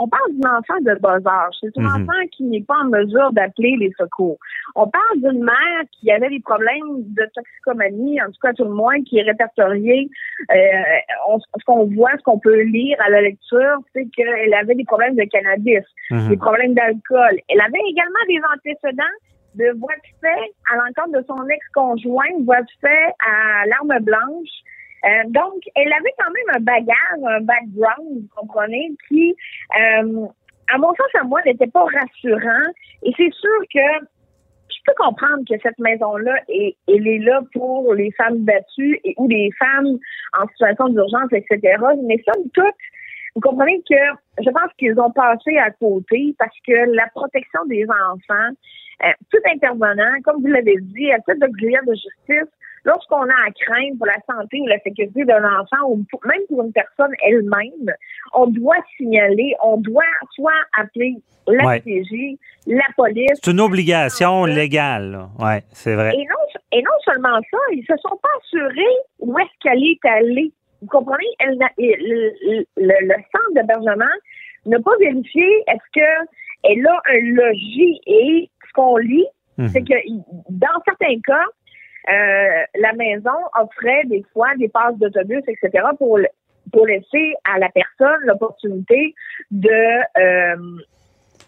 On parle d'un enfant de bas âge. C'est un Mhm. enfant qui n'est pas en mesure d'appeler les secours. On parle d'une mère qui avait des problèmes de toxicomanie, en tout cas tout le moins, qui est répertoriée. Euh, on- ce qu'on voit, ce qu'on peut lire à la lecture, c'est qu'elle avait des problèmes de cannabis, Mhm. des problèmes d'alcool. Elle avait également des antécédents de voies de fait à l'encontre de son ex-conjoint, voie de fait à l'arme blanche. Euh, donc, elle avait quand même un bagage, un background, vous comprenez, qui, euh, à mon sens, à moi, n'était pas rassurant. Et c'est sûr que je peux comprendre que cette maison-là, est, elle est là pour les femmes battues et, ou les femmes en situation d'urgence, etc. Mais somme toute, vous comprenez que je pense qu'ils ont passé à côté parce que la protection des enfants, euh, tout intervenant, comme vous l'avez dit, à titre d'auxiliaire de justice, lorsqu'on a à craindre pour la santé ou la sécurité d'un enfant ou même pour une personne elle-même, on doit signaler, on doit soit appeler la Ouais. PJ, la police. C'est une obligation légale. Ouais, c'est vrai. Et non, et non seulement ça, ils se sont pas assurés où est-ce qu'elle est allée. Vous comprenez? Elle le, le- le centre d'hébergement n'a pas vérifié est-ce que elle a un logis et ce qu'on lit, Mhm. c'est que dans certains cas, euh, la maison offrait des fois des passes d'autobus, etc. pour pour laisser à la personne l'opportunité de euh,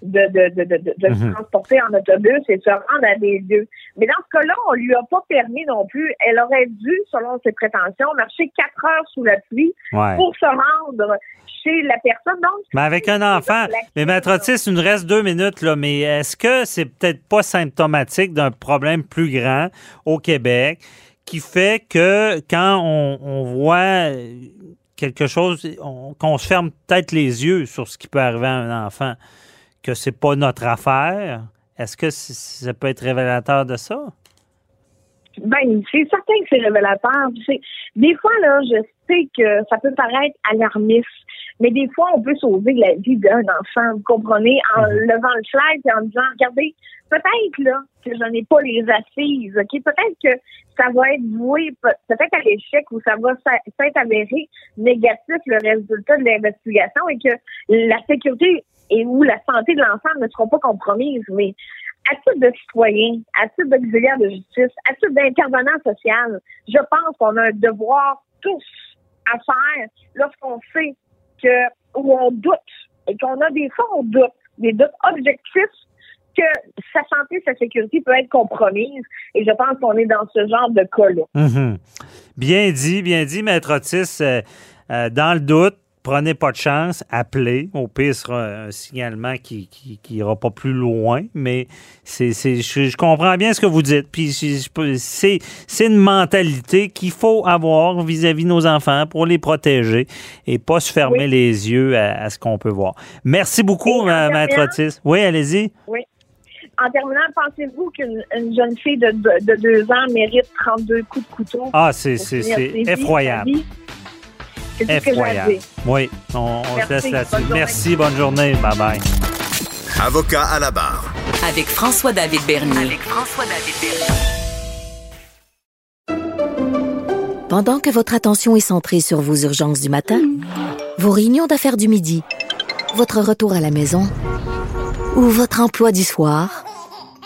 de, de, de, de, de- de se Mhm. transporter en autobus et de se rendre à des lieux. Mais dans ce cas-là, on lui a pas permis non plus. Elle aurait dû, selon ses prétentions, marcher quatre heures sous la pluie Ouais. pour se rendre chez la personne. Donc, Mais avec un enfant, mais Maître Otis, il nous reste deux minutes, là, mais est-ce que c'est peut-être pas symptomatique d'un problème plus grand au Québec qui fait que quand on, on voit quelque chose, on- qu'on se ferme peut-être les yeux sur ce qui peut arriver à un enfant, que c'est pas notre affaire? Est-ce que ça peut être révélateur de ça? Ben, c'est certain que c'est révélateur. Des fois, là, je sais que ça peut paraître alarmiste, Mais des fois, on peut sauver la vie d'un enfant, vous comprenez, en Mhm. levant le flag et en disant, regardez, peut-être là que je n'ai pas les assises, ok, peut-être que ça va être voué pe- peut-être à l'échec ou ça va s'être avéré négatif le résultat de l'investigation et que la sécurité et ou la santé de l'enfant ne seront pas compromises. Mais à titre de citoyen, à titre d'auxiliaire de justice, à titre d'intervenant social, je pense qu'on a un devoir tous à faire lorsqu'on sait que où on doute et qu'on a des fois on doute, des doutes objectifs que sa santé, sa sécurité peut être compromise. Et je pense qu'on est dans ce genre de cas-là. Mhm. Bien dit, bien dit, Maître Otis. Euh, euh, dans le doute, prenez pas de chance, appelez. Au pire, ce sera un signalement qui qui, qui ira pas plus loin, mais c'est, c'est, je, je comprends bien ce que vous dites. Puis c'est, c'est une mentalité qu'il faut avoir vis-à-vis de nos enfants pour les protéger et pas se fermer Oui. les yeux à, à ce qu'on peut voir. Merci beaucoup, Maître Otis. Oui, allez-y. Oui. En terminant, pensez-vous qu'une une jeune fille de, de, de deux ans mérite 32 coups de couteau? Ah, c'est, effroyable. vie? Effroyable. Oui, on, on se Merci, laisse là-dessus. bonne journée. Merci, bonne journée. Bye bye. Avocat à la barre. Avec François-David Bernier. Pendant que votre attention est centrée sur vos urgences du matin, vos réunions d'affaires du midi, votre retour à la maison ou votre emploi du soir,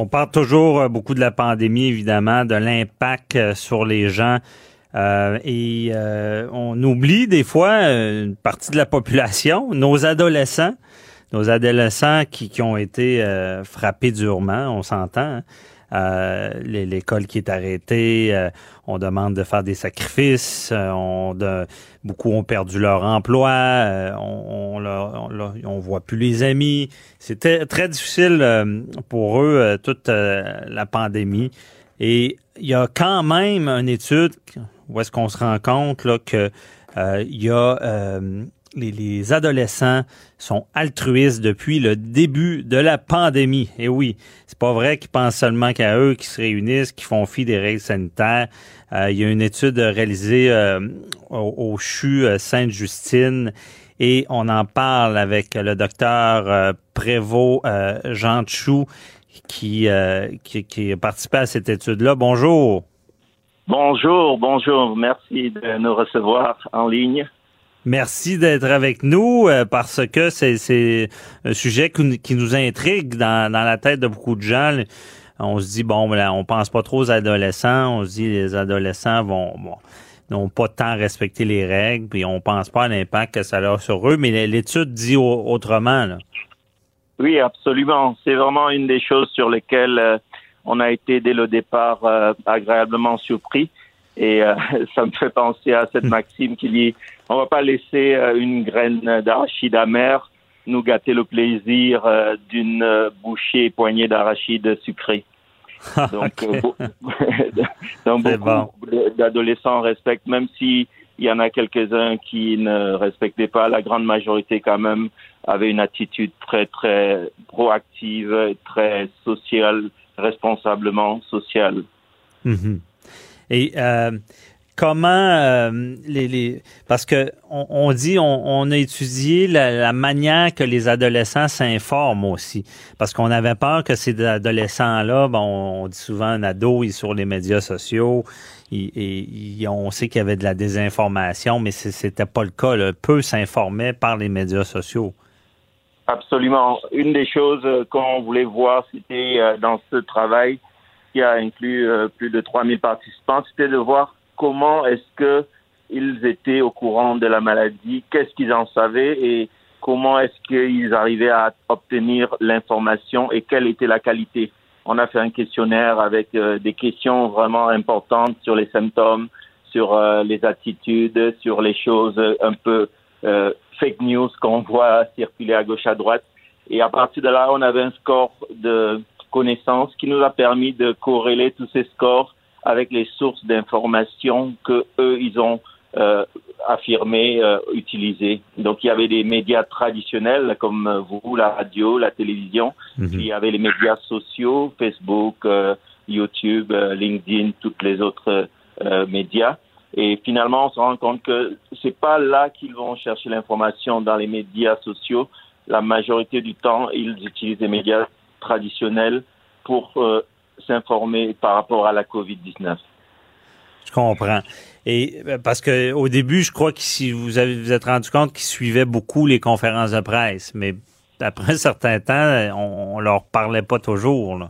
On parle toujours euh, beaucoup de la pandémie, évidemment, de l'impact euh, sur les gens. Euh, et on oublie des fois une partie de la population, nos adolescents, nos adolescents qui, ont été frappés durement, on s'entend. hein. Euh, l'é- L'école qui est arrêtée, euh, on demande de faire des sacrifices, euh, on de, beaucoup ont perdu leur emploi, euh, on, on, leur- on, leur- on voit plus les amis. C'était très difficile euh, pour eux euh, toute la pandémie. Et il y a quand même une étude où est-ce qu'on se rend compte là, que il y a les, les adolescents sont altruistes depuis le début de la pandémie. Et oui, c'est pas vrai qu'ils pensent seulement qu'à eux, qui se réunissent, qui font fi des règles sanitaires. Euh, il y a une étude réalisée euh, au, CHU euh, Sainte-Justine et on en parle avec le docteur Prévost Jean Chou qui, qui, qui a participé à cette étude-là. Bonjour. Bonjour, bonjour. Merci de nous recevoir en ligne. Merci d'être avec nous euh, parce que c'est, un sujet qui, nous- intrigue dans, dans la tête de beaucoup de gens. On se dit, bon, ben, on pense pas trop aux adolescents. On se dit, les adolescents vont, bon, n'ont pas tant respecté les règles, puis on pense pas à l'impact que ça a sur eux. Mais l'étude dit au- autrement. Là. Oui, absolument. C'est vraiment une des choses sur lesquelles euh, on a été dès le départ euh, agréablement surpris. Et euh, *laughs* ça me fait penser à cette maxime qui dit on va pas laisser euh, une graine d'arachide amère nous gâter le plaisir euh, d'une bouchée et poignée d'arachide sucrée. *laughs* Donc, beau- *laughs* donc beaucoup d'adolescents respectent, même si il y en a quelques-uns qui ne respectaient pas, la grande majorité quand même avait une attitude très très proactive, très sociale, responsablement sociale. Mhm. Et euh, comment euh, les, les parce que on, on dit on, on a étudié la, la manière que les adolescents s'informent aussi parce qu'on avait peur que ces adolescents là bon on dit souvent un ado il est sur les médias sociaux il- et il- on sait qu'il y avait de la désinformation mais c'était pas le cas là. peu s'informaient par les médias sociaux Absolument. Une des choses euh, qu'on voulait voir, c'était euh, dans ce travail a inclus euh, plus de 3000 participants, c'était de voir comment est-ce que ils étaient au courant de la maladie, qu'est-ce qu'ils en savaient et comment est-ce qu'ils arrivaient à obtenir l'information et quelle était la qualité. On a fait un questionnaire avec euh, des questions vraiment importantes sur les symptômes, sur euh, les attitudes, sur les choses un peu fake news qu'on *laughs* voit circuler à gauche à droite. Et à partir de là, on avait un score de connaissances qui nous a permis de corréler tous ces scores avec les sources d'informations que eux ils ont euh, affirmé euh, utiliser. Donc il y avait des médias traditionnels comme vous, la radio, la télévision. Mhm. Puis il y avait les médias sociaux, Facebook, euh, YouTube, euh, LinkedIn, toutes les autres euh, médias. Et finalement, on se rend compte que c'est pas là qu'ils vont chercher l'information dans les médias sociaux. La majorité du temps, ils utilisent des médias traditionnels pour euh, s'informer par rapport à la COVID-19. Je comprends. Et euh, parce que au début, je crois que si vous avez vous êtes rendu compte qu'ils suivaient beaucoup les conférences de presse, mais après *laughs* un certain temps, on, on leur parlait pas toujours. Là.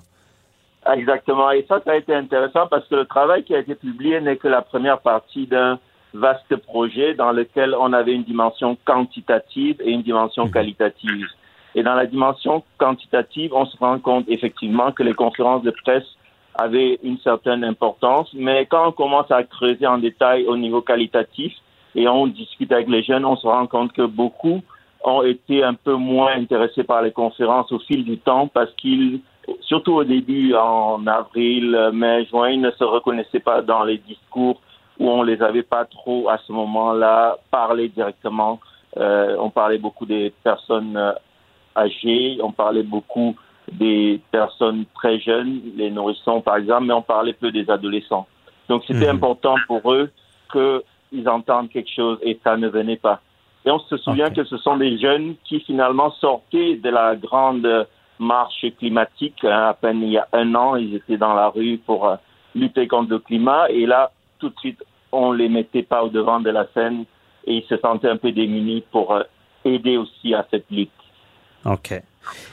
Exactement. Et ça, ça a été intéressant parce que le travail qui a été publié n'est que la première partie d'un vaste projet dans lequel on avait une dimension quantitative et une dimension qualitative. Et dans la dimension quantitative, on se rend compte effectivement que les conférences de presse avaient une certaine importance, mais quand on commence à creuser en détail au niveau qualitatif et on discute avec les jeunes, on se rend compte que beaucoup ont été un peu moins intéressés par les conférences au fil du temps parce qu'ils surtout au début, en avril, mai, juin, ils ne se reconnaissaient pas dans les discours où on les avait pas trop à ce moment-là parlé directement. Euh, on parlait beaucoup des personnes euh, âgées, on parlait beaucoup des personnes très jeunes, les nourrissons par exemple, mais on parlait peu des adolescents. Donc c'était Mhm. important pour eux qu'ils entendent quelque chose et ça ne venait pas. Et on se souvient que ce sont des jeunes qui finalement sortaient de la grande marche climatique. hein, à peine il y a un an, ils étaient dans la rue pour euh, lutter contre le climat. Et là, tout de suite, on les mettait pas au devant de la scène et ils se sentaient un peu démunis pour euh, aider aussi à cette lutte. OK.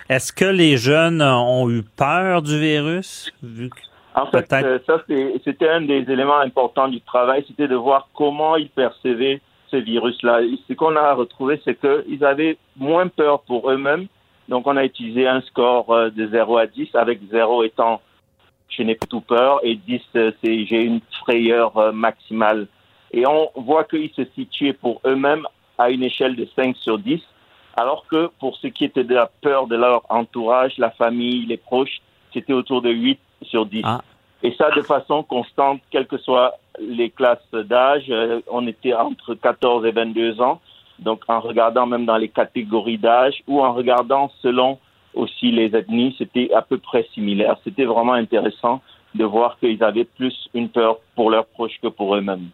Est-ce que les jeunes ont eu peur du virus? Vu que- En fait, euh, ça, c'était un des éléments importants du travail, c'était de voir comment ils percevaient ce virus-là. Ce qu'on a retrouvé, c'est qu'ils avaient moins peur pour eux-mêmes. Donc, on a utilisé un score euh, de 0 à 10, avec 0 étant je n'ai pas tout peur et 10, euh, c'est j'ai une frayeur euh, maximale. Et on voit qu'ils se situaient pour eux-mêmes à une échelle de 5 sur 10, alors que pour ce qui était de la peur de leur entourage, la famille, les proches, c'était autour de 8 sur 10. Ah. Et ça de façon constante, quelles que soient les classes d'âge. Euh, on était entre 14 et 22 ans. Donc en regardant même dans les catégories d'âge ou en regardant selon aussi les ethnies, c'était à peu près similaire. C'était vraiment intéressant de voir qu'ils avaient plus une peur pour leurs proches que pour eux-mêmes.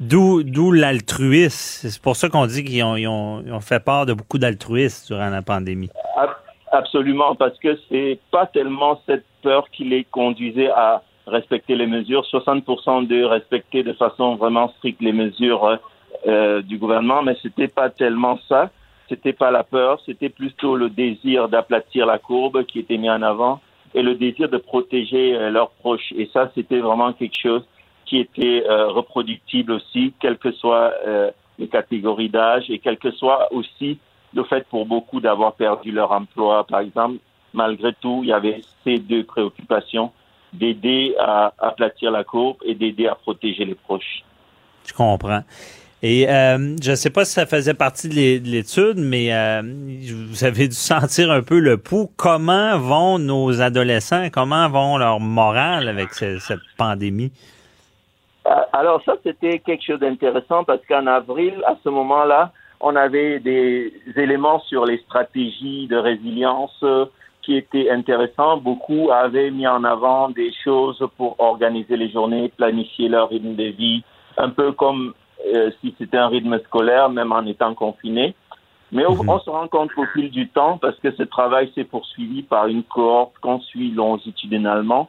D'où, d'où l'altruisme. C'est pour ça qu'on dit qu'ils ont, fait part de beaucoup d'altruisme durant la pandémie. Ab- Absolument, parce que c'est pas tellement cette peur qui les conduisait à respecter les mesures. 60% d'eux respectaient de façon vraiment stricte les mesures euh, du gouvernement, mais c'était pas tellement ça. C'était pas la peur, c'était plutôt le désir d'aplatir la courbe qui était mis en avant et le désir de protéger euh, leurs proches. Et ça, c'était vraiment quelque chose qui était euh, reproductible aussi, quelles que soient euh, les catégories d'âge et quel que soit aussi le fait pour beaucoup d'avoir perdu leur emploi, par exemple. Malgré tout, il y avait ces deux préoccupations d'aider à aplatir la courbe et d'aider à protéger les proches. Je comprends. Et euh, je ne sais pas si ça faisait partie de l'é- de l'étude, mais vous avez dû sentir un peu le pouls. Comment vont nos adolescents? Comment vont leur morale avec ce- cette pandémie? Euh, Alors ça, c'était quelque chose d'intéressant parce qu'en avril, à ce moment-là, on avait des éléments sur les stratégies de résilience euh, qui étaient intéressants. Beaucoup avaient mis en avant des choses pour organiser les journées, planifier leur rythme de vie, un peu comme euh, si c'était un rythme scolaire, même en étant confiné. Mais Mhm. on se rend compte qu'au fil du temps, parce que ce travail s'est poursuivi par une cohorte qu'on suit longitudinalement,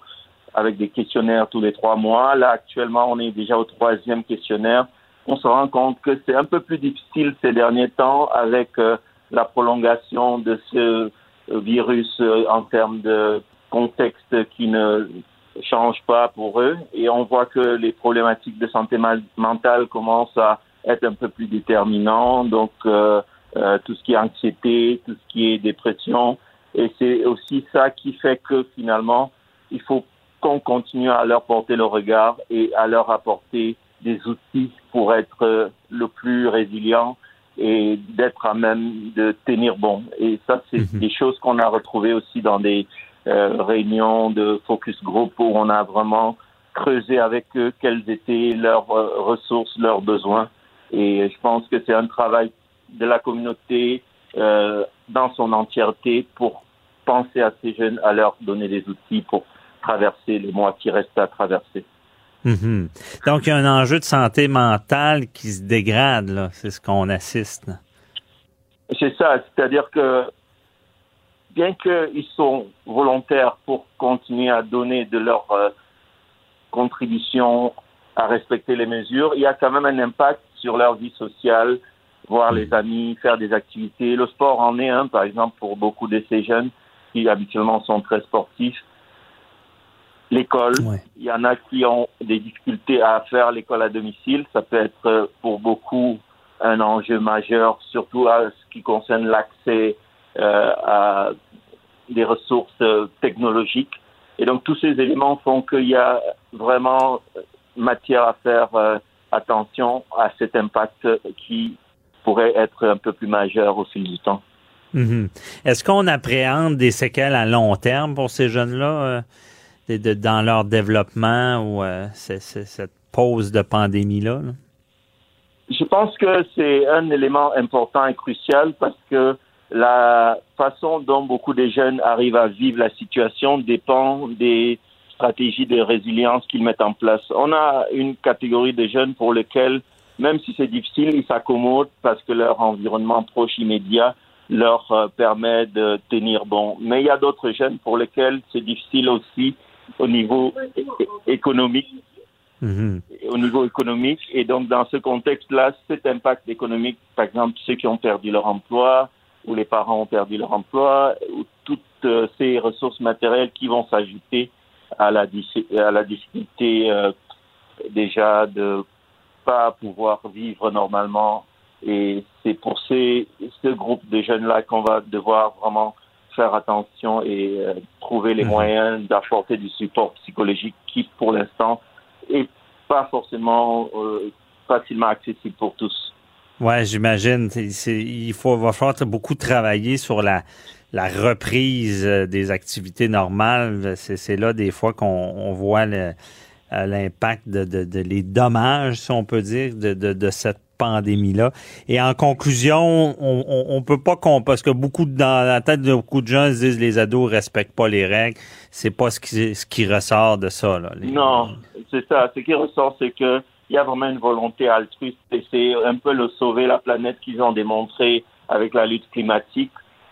avec des questionnaires tous les trois mois. Là, actuellement, on est déjà au troisième questionnaire. On se rend compte que c'est un peu plus difficile ces derniers temps avec euh, la prolongation de ce euh, virus euh, en termes de contexte qui ne change pas pour eux. Et on voit que les problématiques de santé mentale commencent à être un peu plus déterminants. Donc, euh, tout ce qui est anxiété, tout ce qui est dépression. Et c'est aussi ça qui fait que finalement, il faut qu'on continue à leur porter le regard et à leur apporter des outils pour être euh, le plus résilient et d'être à même de tenir bon. Et ça, c'est des choses qu'on a retrouvées aussi dans des euh, réunions de focus group où on a vraiment creusé avec eux quelles étaient leurs euh, ressources, leurs besoins. Et je pense que c'est un travail de la communauté euh, dans son entièreté pour penser à ces jeunes, à leur donner des outils pour traverser les mois qui restent à traverser. Mhm. Donc, il y a un enjeu de santé mentale qui se dégrade, là. C'est ce qu'on assiste. C'est ça, c'est-à-dire que bien qu'ils sont volontaires pour continuer à donner de leur euh, contribution à respecter les mesures, il y a quand même un impact sur leur vie sociale, voir les amis, faire des activités. Le sport en est un, par exemple, pour beaucoup de ces jeunes qui habituellement sont très sportifs. L'école, il y en a qui ont des difficultés à faire l'école à domicile. Ça peut être euh, pour beaucoup un enjeu majeur, surtout à ce qui concerne l'accès euh, à des ressources euh, technologiques. Et donc tous ces éléments font qu'il y a vraiment matière à faire attention à cet impact qui pourrait être un peu plus majeur au fil du temps. Mhm. Est-ce qu'on appréhende des séquelles à long terme pour ces jeunes-là dans leur développement ou euh, cette pause de pandémie-là? Je pense que c'est un élément important et crucial parce que la façon dont beaucoup de jeunes arrivent à vivre la situation dépend des stratégies de résilience qu'ils mettent en place. On a une catégorie de jeunes pour lesquels, même si c'est difficile, ils s'accommodent parce que leur environnement proche immédiat leur euh, permet de tenir bon. Mais il y a d'autres jeunes pour lesquels c'est difficile aussi au niveau économique. Mhm. Au niveau économique. Et donc, dans ce contexte-là, cet impact économique, par exemple, ceux qui ont perdu leur emploi, ou les parents ont perdu leur emploi, ou toutes euh, ces ressources matérielles qui vont s'ajouter à la, à la difficulté euh, déjà de pas pouvoir vivre normalement et c'est pour ces, ce groupe de jeunes-là qu'on va devoir vraiment faire attention et euh, trouver les Mhm. moyens d'apporter du support psychologique qui, pour l'instant, est pas forcément euh, facilement accessible pour tous. Ouais, j'imagine. Il faut, va falloir beaucoup travailler sur la, la reprise euh, des activités normales. C'est là des fois qu'on on voit l'impact de, de, de les dommages, si on peut dire, de, de, de cette pandémie-là. Et en conclusion, on, on, on peut pas qu'on parce que beaucoup dans la tête de beaucoup de gens se disent les ados respectent pas les règles. C'est pas ce qui ce qui ressort de ça là. Les- Non, c'est ça. Ce qui ressort, c'est que il y a vraiment une volonté altruiste et c'est un peu le sauver la planète qu'ils ont démontré avec la lutte climatique.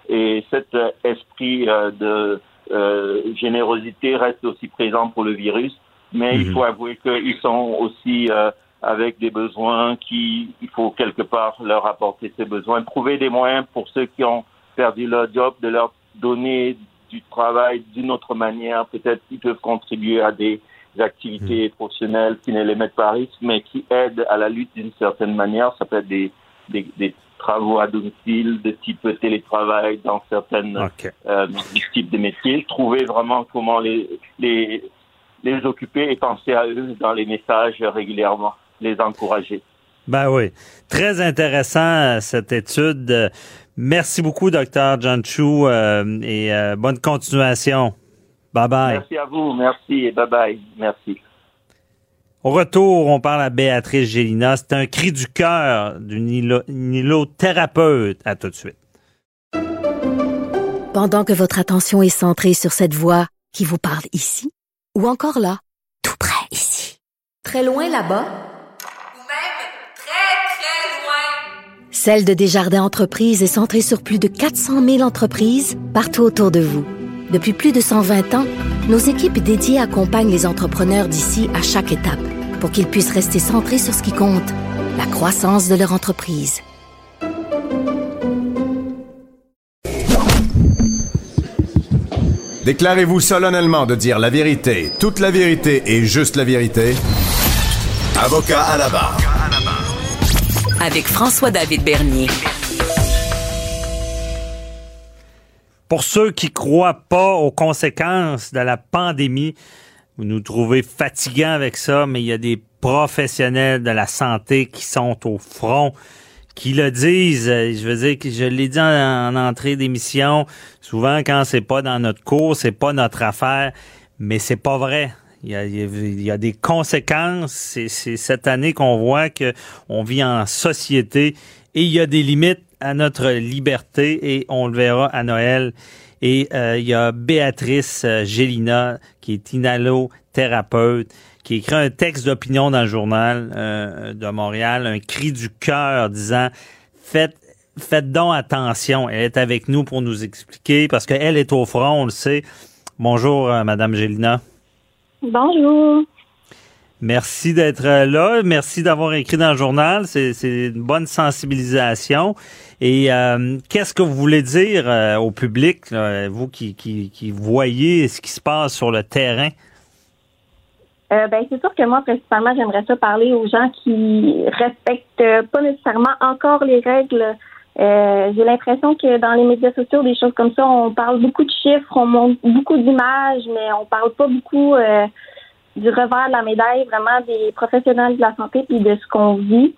Et cet euh, esprit euh, de euh, générosité reste aussi présent pour le virus. Mais il Mhm. faut avouer qu'ils sont aussi euh, avec des besoins qui, il faut quelque part leur apporter ces besoins, trouver des moyens pour ceux qui ont perdu leur job, de leur donner du travail d'une autre manière. Peut-être qu'ils peuvent contribuer à des activités professionnelles qui ne les mettent pas à risque, mais qui aident à la lutte d'une certaine manière. Ça peut être des, des, des travaux à domicile de type télétravail dans certaines euh, types de métiers. Trouver vraiment comment les, les, les occuper et penser à eux dans les messages régulièrement, les encourager. Ben oui. Très intéressant, euh, cette étude. Merci beaucoup, docteur John Chou, euh, et euh, bonne continuation. Bye bye. Merci à vous, merci et bye bye. Merci. Au retour, on parle à Béatrice Gélina. C'est un cri du cœur d'une hylothérapeute. À tout de suite. Pendant que votre attention est centrée sur cette voix qui vous parle ici, ou encore là, tout près ici, très loin là-bas, Celle de Desjardins Entreprises est centrée sur plus de 400 000 entreprises partout autour de vous. Depuis plus de 120 ans, nos équipes dédiées accompagnent les entrepreneurs d'ici à chaque étape pour qu'ils puissent rester centrés sur ce qui compte, la croissance de leur entreprise. Déclarez-vous solennellement de dire la vérité, toute la vérité et juste la vérité. Avocat à la barre. Avec François-David Bernier. Pour ceux qui croient pas aux conséquences de la pandémie, vous nous trouvez fatigants avec ça, mais il y a des professionnels de la santé qui sont au front, qui le disent. Je veux dire je l'ai dit en, entrée d'émission. Souvent, quand c'est pas dans notre cours, c'est pas notre affaire. Mais c'est pas vrai. Il y, a, il y a, des conséquences. C'est cette année qu'on voit que on vit en société et il y a des limites à notre liberté et on le verra à Noël. Et euh, il y a Béatrice euh, Gélina qui est inhalothérapeute qui écrit un texte d'opinion dans le journal euh, de Montréal, un cri du cœur disant faites faites donc attention. Elle est avec nous pour nous expliquer parce qu'elle est au front, on le sait. Bonjour, euh, Madame Gélina. Bonjour. Merci d'être euh, là. Merci d'avoir écrit dans le journal. C'est une bonne sensibilisation. Et qu'est-ce que vous voulez dire au public, vous qui, qui, qui voyez ce qui se passe sur le terrain? Euh, ben, c'est sûr que moi, principalement, j'aimerais ça parler aux gens qui respectent pas nécessairement encore les règles. Euh, j'ai l'impression que dans les médias sociaux, des choses comme ça, on parle beaucoup de chiffres, on montre beaucoup d'images, mais on parle pas beaucoup euh, du revers de la médaille, vraiment des professionnels de la santé puis de ce qu'on vit.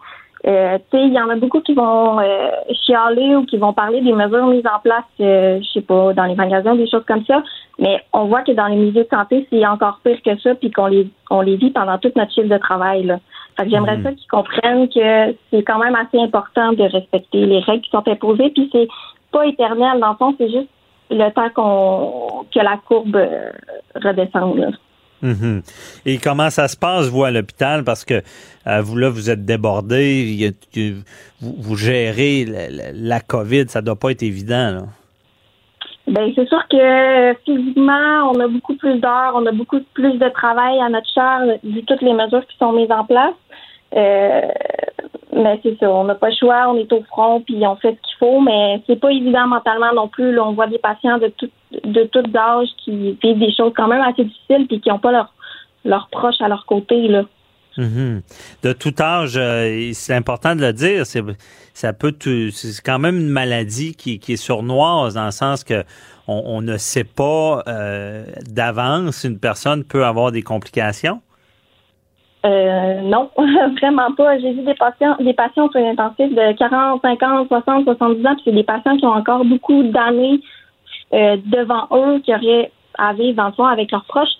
Euh, il y en a beaucoup qui vont euh, chialer ou qui vont parler des mesures mises en place, euh, je sais pas, dans les magasins, des choses comme ça. Mais on voit que dans les milieux de santé, c'est encore pire que ça, puis qu'on les on les vit pendant toute notre chiffre de travail. Là. Fait que j'aimerais mhm. ça qu'ils comprennent que c'est quand même assez important de respecter les règles qui sont imposées, puis c'est pas éternel dans le fond, c'est juste le temps qu'on que la courbe euh, redescende. Mhm. Et comment ça se passe, vous, à l'hôpital? Parce que euh, vous, là, vous êtes débordé, vous, gérez la, COVID, ça doit pas être évident, là. Ben, c'est sûr que physiquement, on a beaucoup plus d'heures, on a beaucoup plus de travail à notre charge, vu toutes les mesures qui sont mises en place. Euh, mais c'est ça, on n'a pas le choix, on est au front, puis on fait ce qu'il faut, mais c'est pas évident mentalement non plus. on voit des patients de tout, de tout âge qui vivent des choses quand même assez difficiles, puis qui n'ont pas leurs leur proches à leur côté. Là. Mhm. De tout âge, euh, c'est important de le dire, c'est ça peut c'est quand même une maladie qui, qui est sournoise dans le sens que on, ne sait pas euh, d'avance une personne peut avoir des complications. Euh, non, *laughs* vraiment pas. J'ai vu des patients, des patients sur intensifs de 40, 50, 60, 70 ans, c'est des patients qui ont encore beaucoup d'années euh, devant eux, qui auraient à vivre dans le avec leurs proches.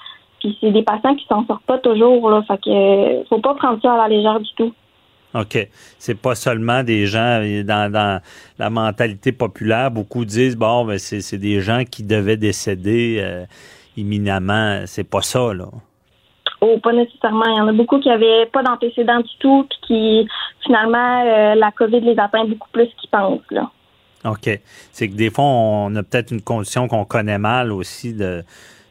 Puis c'est des patients qui s'en sortent pas toujours, là. Fait que euh, faut pas prendre ça à la légère du tout. OK. C'est pas seulement des gens dans, dans la mentalité populaire. Beaucoup disent bon, ben c'est des gens qui devaient décéder euh, imminemment. C'est pas ça, là. Oh, pas nécessairement. Il y en a beaucoup qui n'avaient pas d'antécédents du tout, puis qui, finalement, euh, la COVID les atteint beaucoup plus qu'ils pensent. Là. OK. C'est que des fois, on a peut-être une condition qu'on connaît mal aussi de,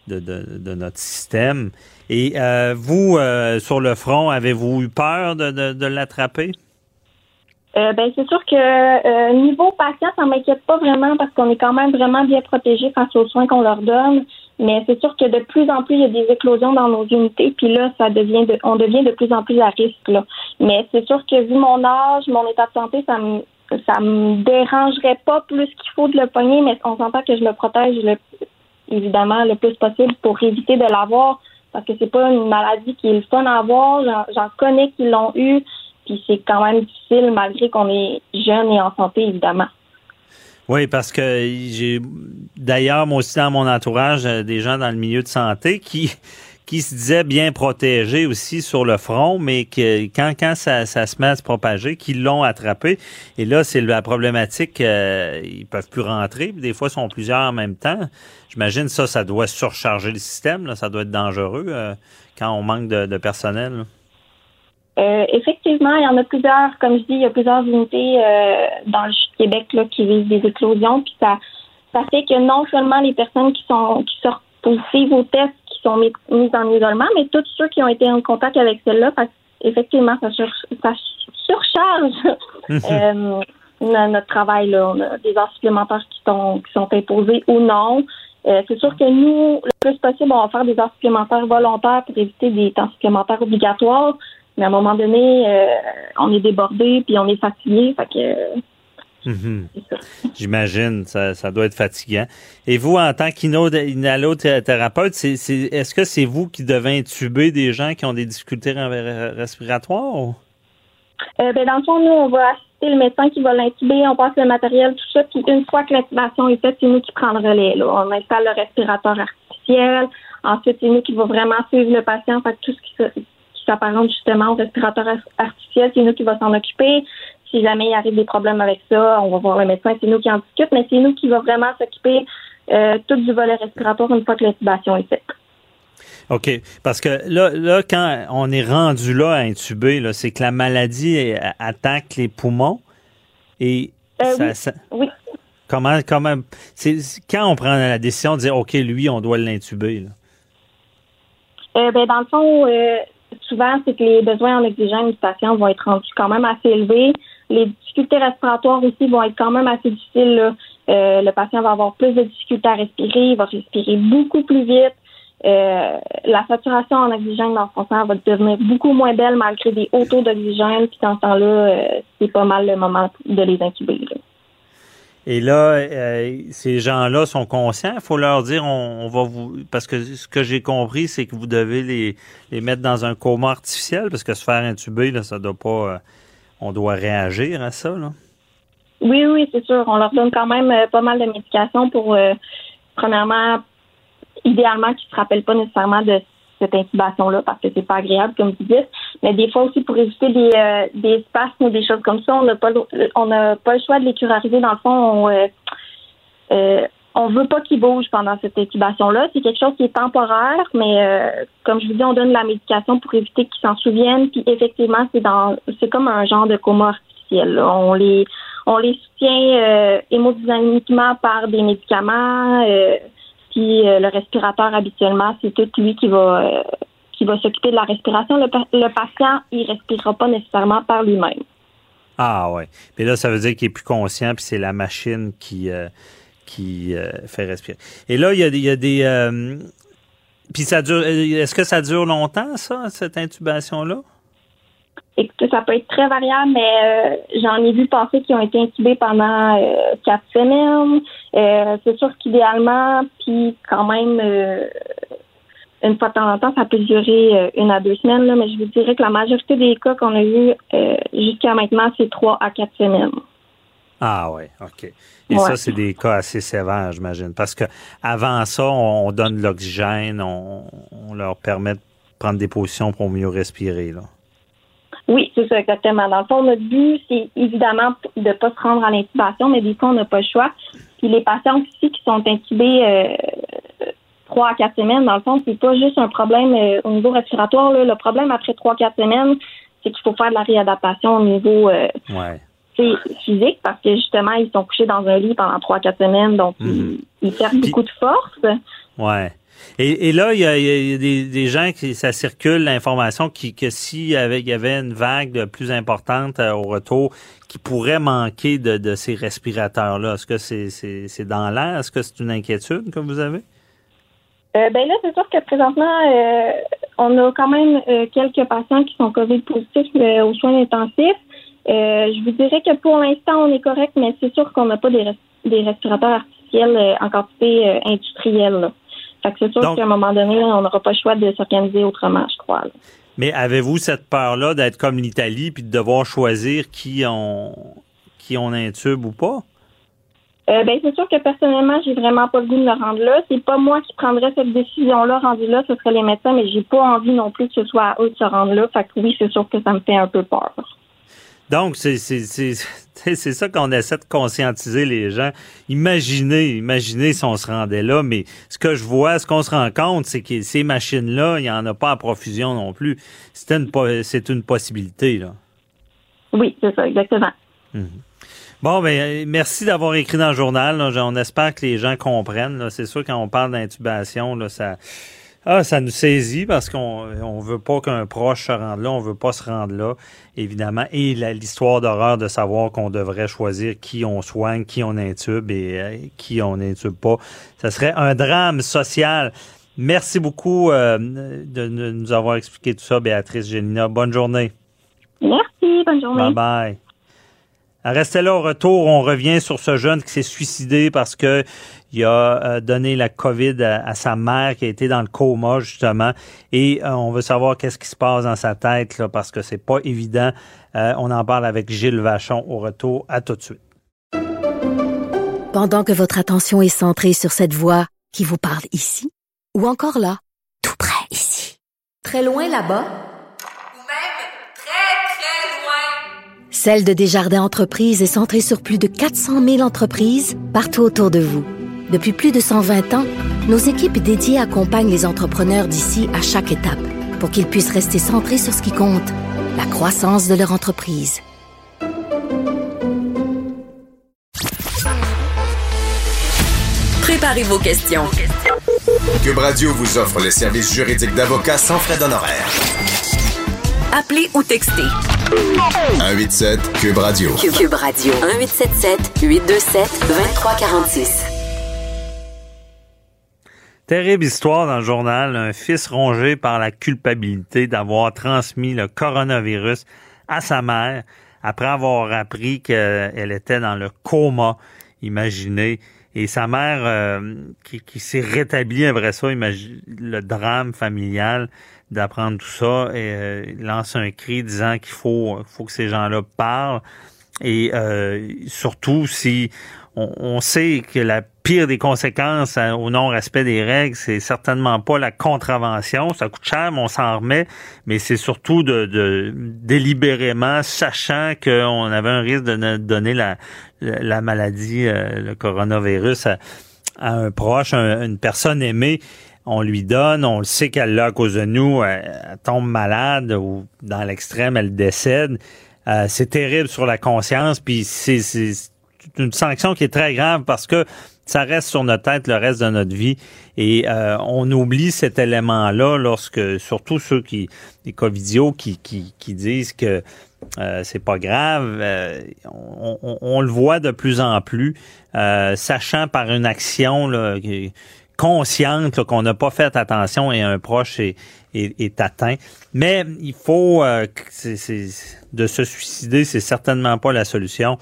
de, notre système. Et euh, vous, euh, sur le front, avez-vous eu peur de, l'attraper? ben c'est sûr que niveau patient, ça m'inquiète pas vraiment parce qu'on est quand même vraiment bien protégé face aux soins qu'on leur donne. Mais c'est sûr que de plus en plus, il y a des éclosions dans nos unités, puis là, ça devient de, on devient de plus en plus à risque. Là. Mais c'est sûr que vu mon âge, mon état de santé, ça me ça me dérangerait pas plus qu'il faut de le pogner, mais on s'entend que je le protège le, évidemment le plus possible pour éviter de l'avoir, parce que c'est pas une maladie qui est le fun à avoir. J'en connais qui l'ont eu, puis c'est quand même difficile malgré qu'on est jeune et en santé, évidemment. Oui, parce que j'ai d'ailleurs, moi aussi dans mon entourage, euh, des gens dans le milieu de santé qui qui se disaient bien protégés aussi sur le front, mais que quand, quand ça, ça se met à se propager, qu'ils l'ont attrapé. Et là, c'est la problématique, euh, ils peuvent plus rentrer, des fois, ils sont plusieurs en même temps. J'imagine ça, ça doit surcharger le système, là, ça doit être dangereux euh, quand on manque de, de personnel. Euh, effectivement, il y en a plusieurs. Comme je dis, il y a plusieurs unités euh, dans le Québec là, qui vivent des éclosions. Puis ça, ça fait que non seulement les personnes qui sont qui sortent positives aux tests qui sont mises en isolement, mais tous ceux qui ont été en contact avec celle-là, effectivement, ça, ça surcharge *laughs* euh, notre travail. Là. On a des heures supplémentaires qui sont qui sont imposées ou non. C'est sûr que nous, le plus possible, on va faire des heures supplémentaires volontaires pour éviter des temps supplémentaires obligatoires. Mais à un moment donné, euh, on est débordé puis on est fatigué. Fait que. Mhm. J'imagine, ça, ça doit être fatigant. Et vous, en tant qu'inhalothérapeute, est-ce que c'est vous qui devez intuber des gens qui ont des difficultés respiratoires? Euh, ben, dans le fond, nous, on va assister le médecin qui va l'intuber, on passe le matériel, tout ça, puis une fois que l'intubation est faite, c'est nous qui prend le relais. Là. On installe le respirateur artificiel. Ensuite, c'est nous qui va vraiment suivre le patient. Fait tout ce qui, qui s'apparente justement au respirateur ar- artificiel, c'est nous qui va s'en occuper. Si jamais il arrive des problèmes avec ça, on va voir le médecin, c'est nous qui en discute, mais c'est nous qui va vraiment s'occuper euh, tout du volet respiratoire une fois que l'intubation est faite. OK. Parce que là, là, quand on est rendu là à intuber, là, c'est que la maladie elle, attaque les poumons et Euh, ça, oui. ça- Oui. comment, comment, c'est quand on prend la décision de dire, OK, lui, on doit l'intuber. Euh, ben, dans le fond, euh, souvent, c'est que les besoins en oxygène du patient vont être rendus quand même assez élevés. Les difficultés respiratoires aussi vont être quand même assez difficiles. là. Euh, le patient va avoir plus de difficultés à respirer, il va respirer beaucoup plus vite. Euh, la saturation en oxygène dans son sang va devenir beaucoup moins belle malgré des hauts taux d'oxygène. Puis dans ce temps-là, euh, c'est pas mal le moment de les incuber. là. Et là, euh, ces gens-là sont conscients. Il faut leur dire, on, on va vous, parce que ce que j'ai compris, c'est que vous devez les, les mettre dans un coma artificiel, parce que se faire intuber, là, ça doit pas, on doit réagir à ça, là. Oui, oui, c'est sûr. On leur donne quand même pas mal de médications pour, premièrement, idéalement, qu'ils ne se rappellent pas nécessairement de cette intubation-là parce que c'est pas agréable, comme vous dites. Mais des fois aussi, pour éviter des, euh, des spasmes ou des choses comme ça, on n'a pas, on n'a pas le choix de les curariser. Dans le fond, on, euh, euh, on veut pas qu'ils bougent pendant cette intubation-là. C'est quelque chose qui est temporaire, mais euh, comme je vous dis, on donne la médication pour éviter qu'ils s'en souviennent. Puis effectivement, c'est dans, c'est comme un genre de coma artificiel. On les, on les soutient euh, hémodynamiquement par des médicaments. Puis euh, le respirateur habituellement, c'est tout lui qui va euh, qui va s'occuper de la respiration. Le, pa- le patient, il respirera pas nécessairement par lui-même. Ah ouais. Puis là, ça veut dire qu'il est plus conscient, puis c'est la machine qui euh, qui fait respirer. Et là, il y a, des- il y a des. puis ça dure. Est-ce que ça dure longtemps, ça, cette intubation-là? Écoutez, ça peut être très variable, mais euh, j'en ai vu passer qui ont été intubés pendant euh, quatre semaines. Euh, c'est sûr qu'idéalement, puis quand même, une fois de temps en temps, ça peut durer une à deux semaines, là, mais je vous dirais que la majorité des cas qu'on a eu euh, jusqu'à maintenant, c'est trois à quatre semaines. Ah ouais, OK. Et Ouais. ça, c'est des cas assez sévères, j'imagine. Parce que avant ça, on, on donne de l'oxygène, on, on leur permet de prendre des positions pour mieux respirer. Là. Oui, c'est ça, exactement. Dans le fond, notre but, c'est évidemment de ne pas se rendre à l'intubation, mais des fois, on n'a pas le choix. Puis les patients aussi qui sont intubés euh, trois à quatre semaines, dans le fond, c'est pas juste un problème euh, au niveau respiratoire. là. Le problème après trois, quatre semaines, c'est qu'il faut faire de la réadaptation au niveau euh, Ouais. physique parce que justement, ils sont couchés dans un lit pendant trois, quatre semaines, donc ils, ils perdent beaucoup de force. Ouais. Et, là, il y a, des, gens qui ça circule l'information que s'il y avait, il y avait une vague plus importante euh, au retour, qui pourrait manquer de, ces respirateurs-là. Est-ce que c'est dans l'air? Est-ce que c'est une inquiétude que vous avez? Euh, ben là, c'est sûr que présentement, euh, on a quand même euh, quelques patients qui sont COVID positifs euh, aux soins intensifs. Euh, je vous dirais que pour l'instant, on est correct, mais c'est sûr qu'on n'a pas des, res- des respirateurs artificiels euh, en quantité euh, industrielle. Fait que c'est sûr qu'à un moment donné, on n'aura pas le choix de s'organiser autrement, je crois. là. Mais avez-vous cette peur-là d'être comme l'Italie puis de devoir choisir qui on qui on intube ou pas? Euh, ben, c'est sûr que personnellement, j'ai vraiment pas le goût de me rendre là. C'est pas moi qui prendrais cette décision-là rendue là, ce serait les médecins, mais j'ai pas envie non plus que ce soit à eux de se rendre là. Fait que oui, c'est sûr que ça me fait un peu peur. Donc, c'est c'est- c'est- c'est- *laughs* c'est ça qu'on essaie de conscientiser les gens. Imaginez, imaginez si on se rendait là, mais ce que je vois, ce qu'on se rend compte, c'est que ces machines-là, il n'y en a pas à profusion non plus. C'est une, une possibilité. Là. Oui, c'est ça, exactement. Bon, ben, merci d'avoir écrit dans le journal. là. On espère que les gens comprennent. C'est sûr, quand on parle d'intubation, là, ça, ah, ça nous saisit parce qu'on on veut pas qu'un proche se rende là. On veut pas se rendre là, évidemment. Et l'histoire d'horreur de savoir qu'on devrait choisir qui on soigne, qui on intube et euh, qui on intube pas. Ça serait un drame social. Merci beaucoup euh, de, de nous avoir expliqué tout ça, Béatrice Gélina. Bonne journée. Merci, bonne journée. Bye bye. Restez là au retour. On revient sur ce jeune qui s'est suicidé parce que il a euh, donné la COVID à, sa mère qui a été dans le coma justement. Et euh, on veut savoir qu'est-ce qui se passe dans sa tête là, parce que c'est pas évident. Euh, on en parle avec Gilles Vachon au retour. À tout de suite. Pendant que votre attention est centrée sur cette voix qui vous parle ici ou encore là, tout près ici, très loin là-bas. Celle de Desjardins Entreprises est centrée sur plus de 400 000 entreprises partout autour de vous. Depuis plus de 120 ans, nos équipes dédiées accompagnent les entrepreneurs d'ici à chaque étape pour qu'ils puissent rester centrés sur ce qui compte, la croissance de leur entreprise. Préparez vos questions. Cube Radio vous offre les services juridiques d'avocats sans frais d'honoraires. Appelez ou textez. 187 Cube Radio. Cube Radio. 1877 827 2346. Terrible histoire dans le journal. Un fils rongé par la culpabilité d'avoir transmis le coronavirus à sa mère après avoir appris qu'elle était dans le coma. Imaginez. Et sa mère euh, qui, s'est rétablie après ça, imagine le drame familial d'apprendre tout ça et euh, lance un cri disant qu'il faut, faut que ces gens-là parlent. Et euh, surtout si on, sait que la pire des conséquences hein, au non-respect des règles, c'est certainement pas la contravention. Ça coûte cher, mais on s'en remet. Mais c'est surtout de, délibérément, sachant qu'on avait un risque de donner la, la maladie, euh, le coronavirus à, un proche, une personne aimée on lui donne, on le sait qu'elle l'a à cause de nous, elle, tombe malade ou dans l'extrême, elle décède. Euh, c'est terrible sur la conscience, puis c'est une sanction qui est très grave parce que ça reste sur notre tête le reste de notre vie et euh, on oublie cet élément-là lorsque, surtout ceux qui, les covidios qui, qui, qui disent que euh, c'est pas grave, on, on, le voit de plus en plus, sachant par une action là, consciente qu'on n'a pas fait attention et un proche est, est, atteint. Mais il faut euh, de se suicider, c'est certainement pas la solution.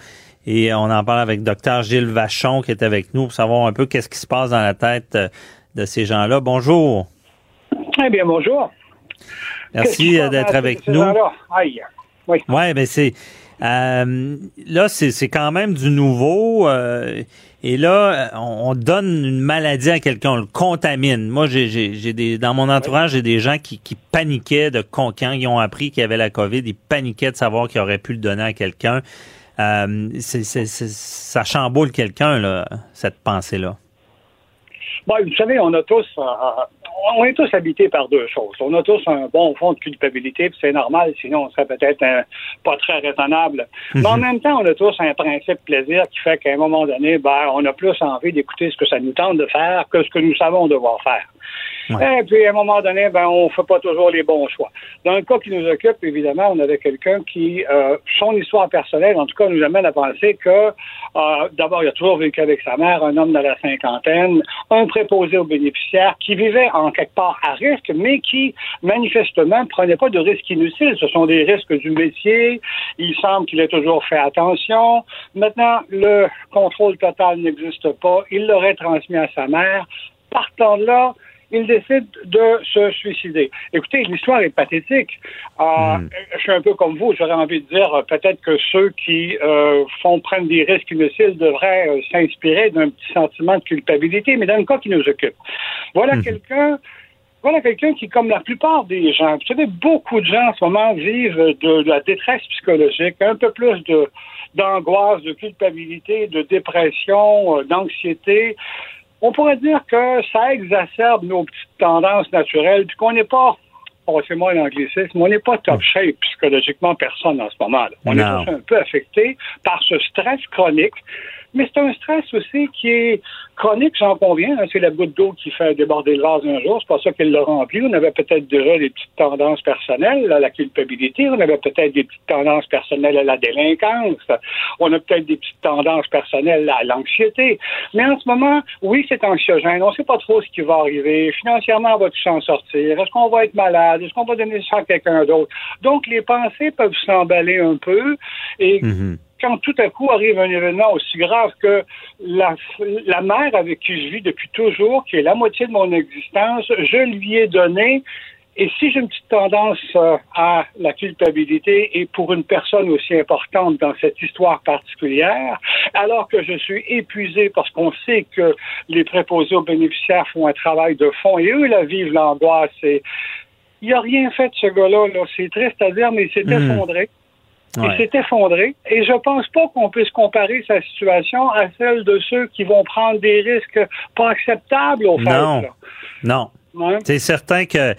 Et on en parle avec docteur Gilles Vachon qui est avec nous pour savoir un peu qu'est-ce qui se passe dans la tête euh, de ces gens-là. Bonjour. Eh bien, bonjour. Merci euh, d'être avec nous. Aïe. Oui. Ouais, ben c'est euh, là, c'est quand même du nouveau. Euh, et là, on, donne une maladie à quelqu'un, on le contamine. Moi, j'ai des dans mon entourage, j'ai des gens qui, qui paniquaient de quand ils ont appris qu'il y avait la COVID, ils paniquaient de savoir qu'ils auraient pu le donner à quelqu'un. Euh, ça chamboule quelqu'un, là, cette pensée-là. Bon, vous savez, on a tous, euh, on est tous habités par deux choses. On a tous un bon fond de culpabilité, puis c'est normal, sinon on serait peut-être pas très raisonnable. Mais en mhm. même temps, on a tous un principe plaisir qui fait qu'à un moment donné, ben, on a plus envie d'écouter ce que ça nous tente de faire que ce que nous savons devoir faire. Et puis, à un moment donné, ben, on fait pas toujours les bons choix. Dans le cas qui nous occupe, évidemment, on avait quelqu'un qui, euh, son histoire personnelle, en tout cas, nous amène à penser que, euh, d'abord, il a toujours vécu avec sa mère, un homme de la cinquantaine, un préposé aux bénéficiaires, qui vivait en quelque part à risque, mais qui, manifestement, prenait pas de risques inutiles. Ce sont des risques du métier. Il semble qu'il ait toujours fait attention. Maintenant, le contrôle total n'existe pas. Il l'aurait transmis à sa mère. Partant de là, il décide de se suicider. Écoutez, l'histoire est pathétique. Euh, hmm. Je suis un peu comme vous, j'aurais envie de dire euh, peut-être que ceux qui euh, font prendre des risques inutiles devraient s'inspirer d'un petit sentiment de culpabilité, mais dans le cas qui nous occupe. Voilà hmm. quelqu'un voilà quelqu'un qui, comme la plupart des gens, vous savez, beaucoup de gens en ce moment vivent de, la détresse psychologique, un peu plus de d'angoisse, de culpabilité, de dépression, d'anxiété on pourrait dire que ça exacerbe nos petites tendances naturelles, puis qu'on n'est pas, passez-moi l'anglicisme, on n'est pas top shape psychologiquement personne en ce moment. -là. On est tous un peu affecté par ce stress chronique mais c'est un stress aussi qui est chronique, j'en conviens. Hein. C'est la goutte d'eau qui fait déborder le vase un jour. C'est pas ça qu'elle l'a rempli. On avait peut-être déjà des petites tendances personnelles à la culpabilité. On avait peut-être des petites tendances personnelles à la délinquance. On a peut-être des petites tendances personnelles à l'anxiété. Mais en ce moment, oui, c'est anxiogène. On ne sait pas trop ce qui va arriver. Financièrement, on va tout s'en sortir? Est-ce qu'on va être malade? Est-ce qu'on va donner ça à quelqu'un d'autre? Donc, les pensées peuvent s'emballer un peu mm-hmm quand tout à coup arrive un événement aussi grave que la, la mère avec qui je vis depuis toujours, qui est la moitié de mon existence, je lui ai donné et si j'ai une petite tendance euh, à la culpabilité et pour une personne aussi importante dans cette histoire particulière, alors que je suis épuisé parce qu'on sait que les préposés aux bénéficiaires font un travail de fond et eux la vivent l'angoisse et il a rien fait de ce gars-là. -là, C'est triste à dire, mais il s'est Mhm. effondré. Ouais. Il s'est effondré. Et je pense pas qu'on puisse comparer sa situation à celle de ceux qui vont prendre des risques pas acceptables au fait. Non. là. Non. Ouais. C'est certain que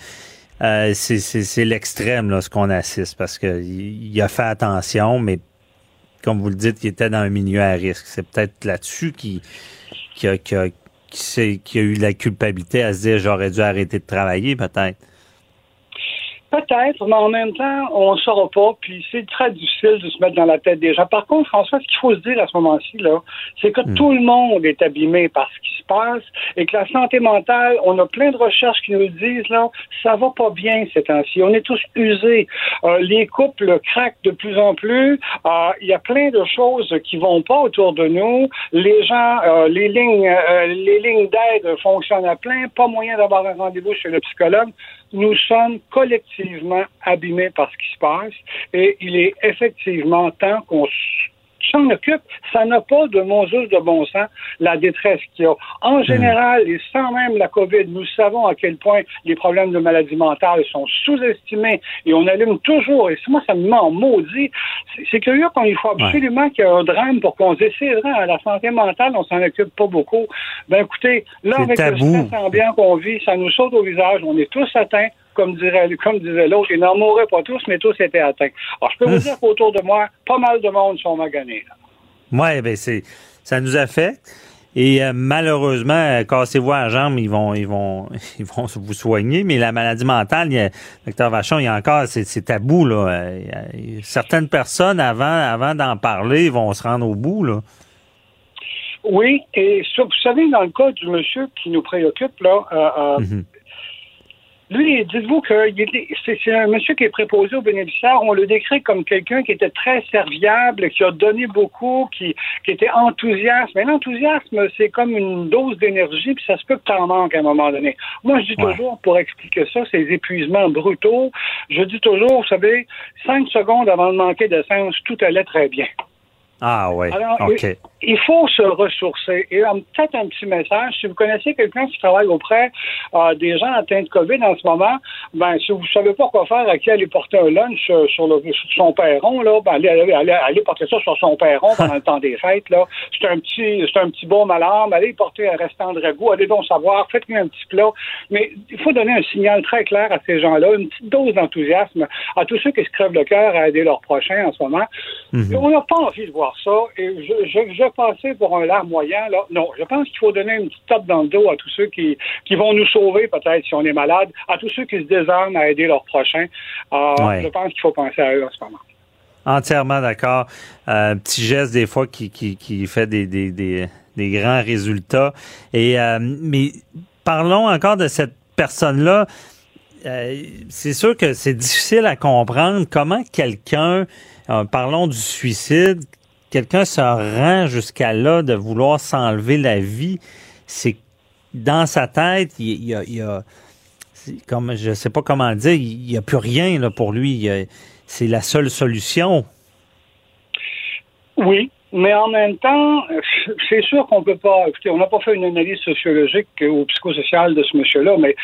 euh, c'est- l'extrême, là, ce qu'on assiste, parce que il il a fait attention, mais comme vous le dites, il était dans un milieu à risque. C'est peut-être là-dessus qu'il qui a, qui a- qui a eu la culpabilité à se dire j'aurais dû arrêter de travailler, peut-être. Peut-être, mais en même temps, on ne saura pas, puis c'est très difficile de se mettre dans la tête des gens. Par contre, François, ce qu'il faut se dire à ce moment-ci, là, c'est que tout le monde est abîmé par ce qui se passe et que la santé mentale, on a plein de recherches qui nous le disent, là, ça va pas bien ces temps-ci. On est tous usés. Euh, les couples craquent de plus en plus. Euh, Il y a plein de choses qui vont pas autour de nous. Les gens, euh, les lignes, euh, les lignes d'aide fonctionnent à plein. Pas moyen d'avoir un rendez-vous chez le psychologue nous sommes collectivement abîmés par ce qui se passe et il est effectivement temps qu'on s'en occupe. Ça n'a pas de Moses de bon sens, la détresse qu'il y a. En général, et sans même la COVID, nous savons à quel point les problèmes de maladie mentale sont sous-estimés et on allume toujours, et moi ça me en maudit, c'est- curieux quand il faut absolument qu'il y ait un drame pour qu'on se dise, c'est vrai, à la santé mentale, on s'en occupe pas beaucoup. Ben écoutez, là, avec tabou. le stress ambiant qu'on vit, ça nous saute au visage, on est tous atteints, comme dirait, comme disait l'autre, ils n'en mourraient pas tous, mais tous étaient atteints. Alors, je peux vous *laughs* dire qu'autour de moi, pas mal de monde sont maganés. Ouais, ben c'est ça nous affecte. Et euh, malheureusement, euh, cassez-vous la jambe, ils vont, ils vont, *laughs* ils vont vous soigner. Mais la maladie mentale, il y a, docteur Vachon, il y a encore, c'est tabou là. Euh, il y a- certaines personnes avant, avant d'en parler, vont se rendre au bout là. Oui, et ça, vous savez, dans le cas du monsieur qui nous préoccupe, là, euh, euh, Mhm. Lui, dites-vous que c'est un monsieur qui est préposé aux bénéficiaires. On le décrit comme quelqu'un qui était très serviable, qui a donné beaucoup, qui, qui était enthousiaste. Mais l'enthousiasme, c'est comme une dose d'énergie, puis ça se peut que tu en manques à un moment donné. Moi, je dis Ouais. toujours, pour expliquer ça, ces épuisements brutaux, je dis toujours, vous savez, cinq secondes avant de manquer d'essence, tout allait très bien. Ah ouais. Alors, il, il faut se ressourcer. Et peut-être un petit message, si vous connaissez quelqu'un qui travaille auprès euh, des gens atteints de COVID en ce moment, ben si vous ne savez pas quoi faire, à qui aller porter un lunch euh, sur, le, sur son perron, là, ben allez, allez, allez, allez porter ça sur son perron pendant le *laughs* temps des fêtes. Là. C'est un petit c'est un petit baume à l'âme, allez porter un restant de ragoût, allez donc savoir, faites-lui un petit plat. Mais il faut donner un signal très clair à ces gens-là, une petite dose d'enthousiasme à tous ceux qui se crèvent le cœur à aider leurs prochains en ce moment. Mhm. On n'a pas envie de voir ça. Et je, je, je passais pour un larmoyant. Là. Non, je pense qu'il faut donner une petite tape dans le dos à tous ceux qui, qui vont nous sauver, peut-être, si on est malade, à tous ceux qui se désarment à aider leurs prochains. Euh, Ouais. Je pense qu'il faut penser à eux en ce moment. Entièrement d'accord. Euh, Un petit geste des fois qui, qui, qui fait des, des, des, des grands résultats. Et euh, mais parlons encore de cette personne-là. Euh, c'est sûr que c'est difficile à comprendre comment quelqu'un, euh, parlons du suicide, quelqu'un se rend jusqu'à là de vouloir s'enlever la vie. C'est dans sa tête, il, y a, comme je sais pas comment dire, il n'y a plus rien là, pour lui. C'est la seule solution. Oui, mais en même temps, c'est sûr qu'on peut pas. Écoutez, on n'a pas fait une analyse sociologique ou psychosociale de ce monsieur-là, mais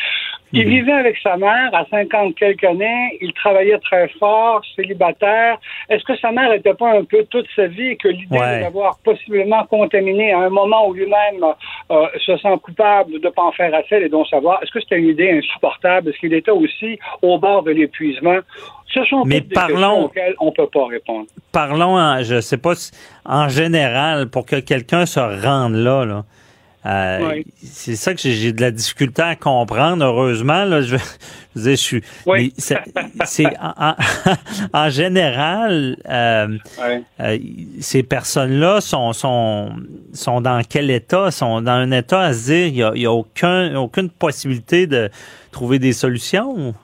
il vivait avec sa mère à 50 quelques années, il travaillait très fort, célibataire. Est-ce que sa mère n'était pas un peu toute sa vie et que l'idée Ouais. de l'avoir possiblement contaminé à un moment où lui-même euh, se sent coupable de ne pas en faire assez et donc savoir, est-ce que c'était une idée insupportable? Est-ce qu'il était aussi au bord de l'épuisement? Ce sont Mais des parlons- questions auxquelles on ne peut pas répondre. Parlons, en, je sais pas, en général, pour que quelqu'un se rende là, là euh, Oui. c'est ça que j'ai- de la difficulté à comprendre. Heureusement, là, je, je je suis. Oui. c'est *laughs* en, *laughs* en- général, euh, euh, ces personnes-là sont, sont, sont dans quel état? Sont dans un état à se dire, il y a, il y a aucun, aucune possibilité de trouver des solutions?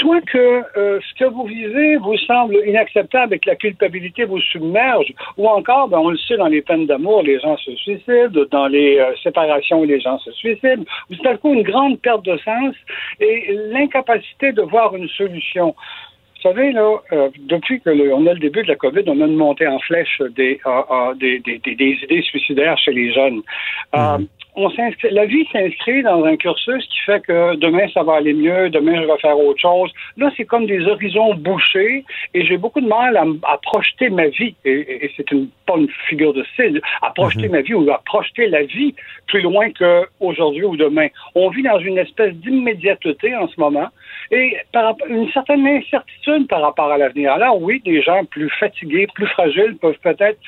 Soit que euh, ce que vous vivez vous semble inacceptable et que la culpabilité vous submerge, ou encore, ben, on le sait, dans les peines d'amour, les gens se suicident, dans les euh, séparations, les gens se suicident. Tout à coup, une grande perte de sens et l'incapacité de voir une solution. Vous savez, là, euh, depuis que on a le début de la COVID, on a une montée en flèche des, euh, des, des, des, idées suicidaires chez les jeunes. Mhm on s'inscrit, la vie s'inscrit dans un cursus qui fait que demain ça va aller mieux, demain je vais faire autre chose. Là, c'est comme des horizons bouchés et j'ai beaucoup de mal à, à projeter ma vie. Et, c'est une, pas une figure de style, à projeter mhm. ma vie ou à projeter la vie plus loin qu'aujourd'hui ou demain. On vit dans une espèce d'immédiateté en ce moment et par, une certaine incertitude par rapport à l'avenir. Alors oui, des gens plus fatigués, plus fragiles peuvent peut-être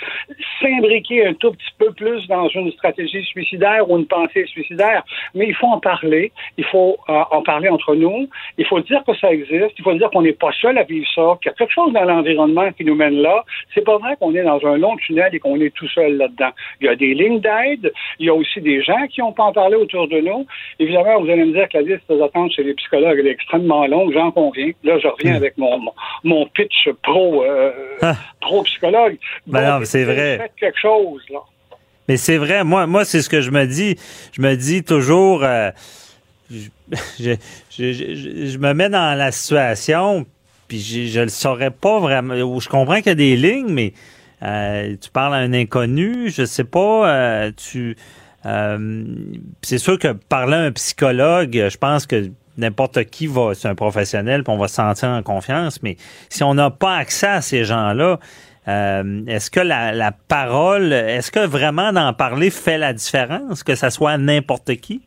s'imbriquer un tout petit peu plus dans une stratégie suicidaire une pensée suicidaire, mais il faut en parler, il faut euh, en parler entre nous, il faut dire que ça existe, il faut dire qu'on n'est pas seul à vivre ça, qu'il y a quelque chose dans l'environnement qui nous mène là. C'est pas vrai qu'on est dans un long tunnel et qu'on est tout seul là-dedans. Il y a des lignes d'aide, il y a aussi des gens qui n'ont pas en parlé autour de nous. Évidemment, vous allez me dire que la liste d'attente chez les psychologues est extrêmement longue, j'en conviens. Là, je reviens hmm. avec mon, mon pitch pro, euh, ah. pro psychologue. Ben non, c'est vrai. Faites quelque chose, là. Mais c'est vrai, moi, moi c'est ce que je me dis. Je me dis toujours, euh, je, je, me mets dans la situation, puis je ne le saurais pas vraiment. Je comprends qu'il y a des lignes, mais euh, tu parles à un inconnu, je sais pas, euh, tu... c'est sûr que parler à un psychologue, je pense que n'importe qui va, c'est un professionnel, puis on va se sentir en confiance, mais si on n'a pas accès à ces gens-là, euh, est-ce que la, parole, est-ce que vraiment d'en parler fait la différence, que ça soit n'importe qui?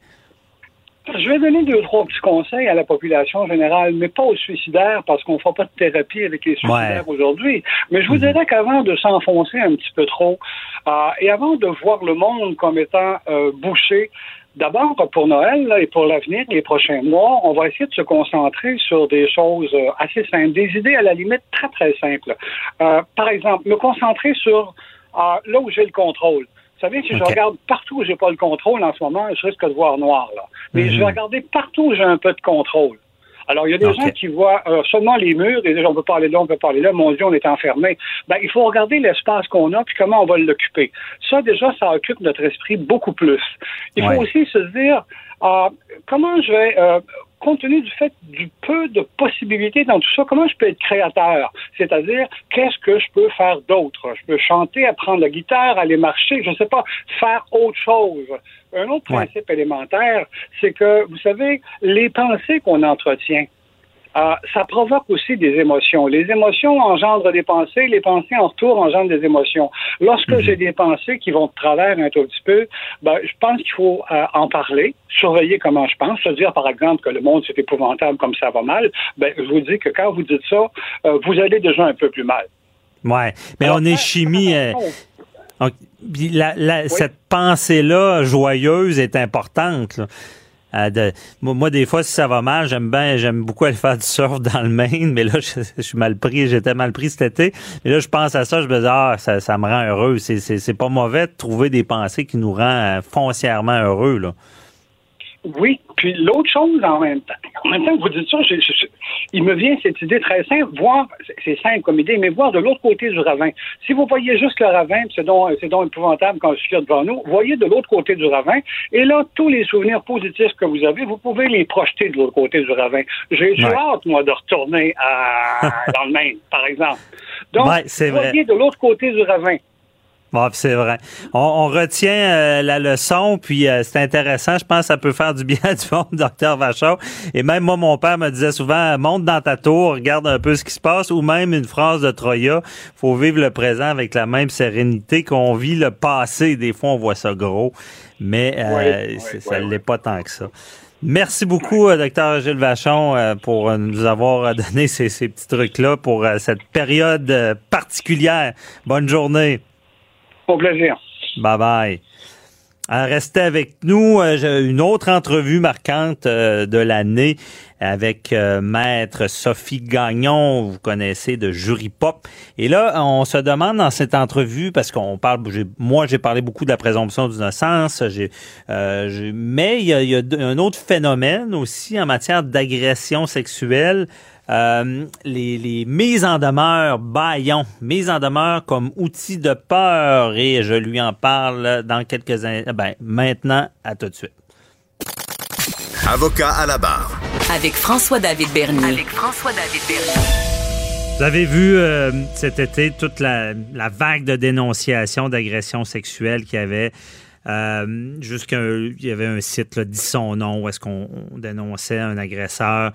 Je vais donner deux, trois petits conseils à la population générale, mais pas aux suicidaires, parce qu'on ne fera pas de thérapie avec les suicidaires aujourd'hui. Mais je vous mhm. dirais qu'avant de s'enfoncer un petit peu trop, euh, et avant de voir le monde comme étant euh, bouché, D'abord, pour Noël et pour l'avenir, les prochains mois, on va essayer de se concentrer sur des choses euh, assez simples, des idées à la limite très, très simples. Euh, par exemple, me concentrer sur euh, là où j'ai le contrôle. Vous savez, si je regarde partout où j'ai pas le contrôle en ce moment, je risque de voir noir. Là. Mais je vais mhm. regarder partout où j'ai un peu de contrôle. Alors, il y a des gens qui voient euh, seulement les murs et disent on peut pas aller là, on peut pas aller là, mon Dieu, on est enfermé. Ben, il faut regarder l'espace qu'on a puis comment on va l'occuper. Ça, déjà, ça occupe notre esprit beaucoup plus. Il faut aussi se dire euh, comment je vais euh, compte tenu du fait du peu de possibilités dans tout ça, comment je peux être créateur? C'est-à-dire, qu'est-ce que je peux faire d'autre? Je peux chanter, apprendre la guitare, aller marcher, je ne sais pas, faire autre chose. Un autre principe élémentaire, c'est que, vous savez, les pensées qu'on entretient, euh, ça provoque aussi des émotions. Les émotions engendrent des pensées, les pensées en retour engendrent des émotions. Lorsque mhm. j'ai des pensées qui vont de travers un tout petit peu, ben, je pense qu'il faut euh, en parler, surveiller comment je pense, se dire par exemple que le monde c'est épouvantable comme ça va mal. Ben, je vous dis que quand vous dites ça, euh, vous allez déjà un peu plus mal. Ouais, mais on est chimie. Cette pensée-là joyeuse est importante. Là. Moi, des fois, si ça va mal, j'aime bien, j'aime beaucoup aller faire du surf dans le Maine, mais là, *laughs* je, suis mal pris, j'étais mal pris cet été. Mais là, je pense à ça, je me dis, ah, ça, ça me rend heureux. C'est pas mauvais de trouver des pensées qui nous rendent euh, foncièrement heureux, là. Oui, puis l'autre chose en même temps, en même temps que vous dites ça, il me vient cette idée très simple, voir, c'est simple comme idée, mais voir de l'autre côté du ravin. Si vous voyez juste le ravin, c'est donc, c'est donc épouvantable quand je suis devant nous, voyez de l'autre côté du ravin, et là, tous les souvenirs positifs que vous avez, vous pouvez les projeter de l'autre côté du ravin. J'ai ouais. hâte, moi, de retourner à, *laughs* dans le Maine, par exemple. Donc, voyez de l'autre côté du ravin. Bon, c'est vrai. On, retient euh, la leçon, puis euh, c'est intéressant. Je pense que ça peut faire du bien du monde, *laughs* docteur Vachon. Et même moi, mon père me disait souvent, monte dans ta tour, regarde un peu ce qui se passe, ou même une phrase de Troya, faut vivre le présent avec la même sérénité qu'on vit le passé. Des fois, on voit ça gros, mais euh, ça ne l'est pas tant que ça. Merci beaucoup, docteur Gilles Vachon, pour nous avoir donné ces, ces petits trucs-là pour cette période particulière. Bonne journée. Au plaisir. Bye bye. Restez avec nous. Euh, une autre entrevue marquante euh, de l'année avec euh, Maître Sophie Gagnon, vous connaissez de Jury Pop. Et là, on se demande dans cette entrevue, parce qu'on parle, moi j'ai parlé beaucoup de la présomption d'innocence, j'ai, mais il y, a, un autre phénomène aussi en matière d'agression sexuelle Euh, les, les mises en demeure Bayon, mises en demeure comme outil de peur et je lui en parle dans quelques instants. Ben, maintenant, à tout de suite. Avocat à la barre. Avec François-David Bernier. Avec François-David Bernier. Vous avez vu euh, cet été toute la, la vague de dénonciations d'agressions sexuelles qu'il y avait. Euh, Jusqu'à il y avait un site, là, dit son nom, où est-ce qu'on on dénonçait un agresseur.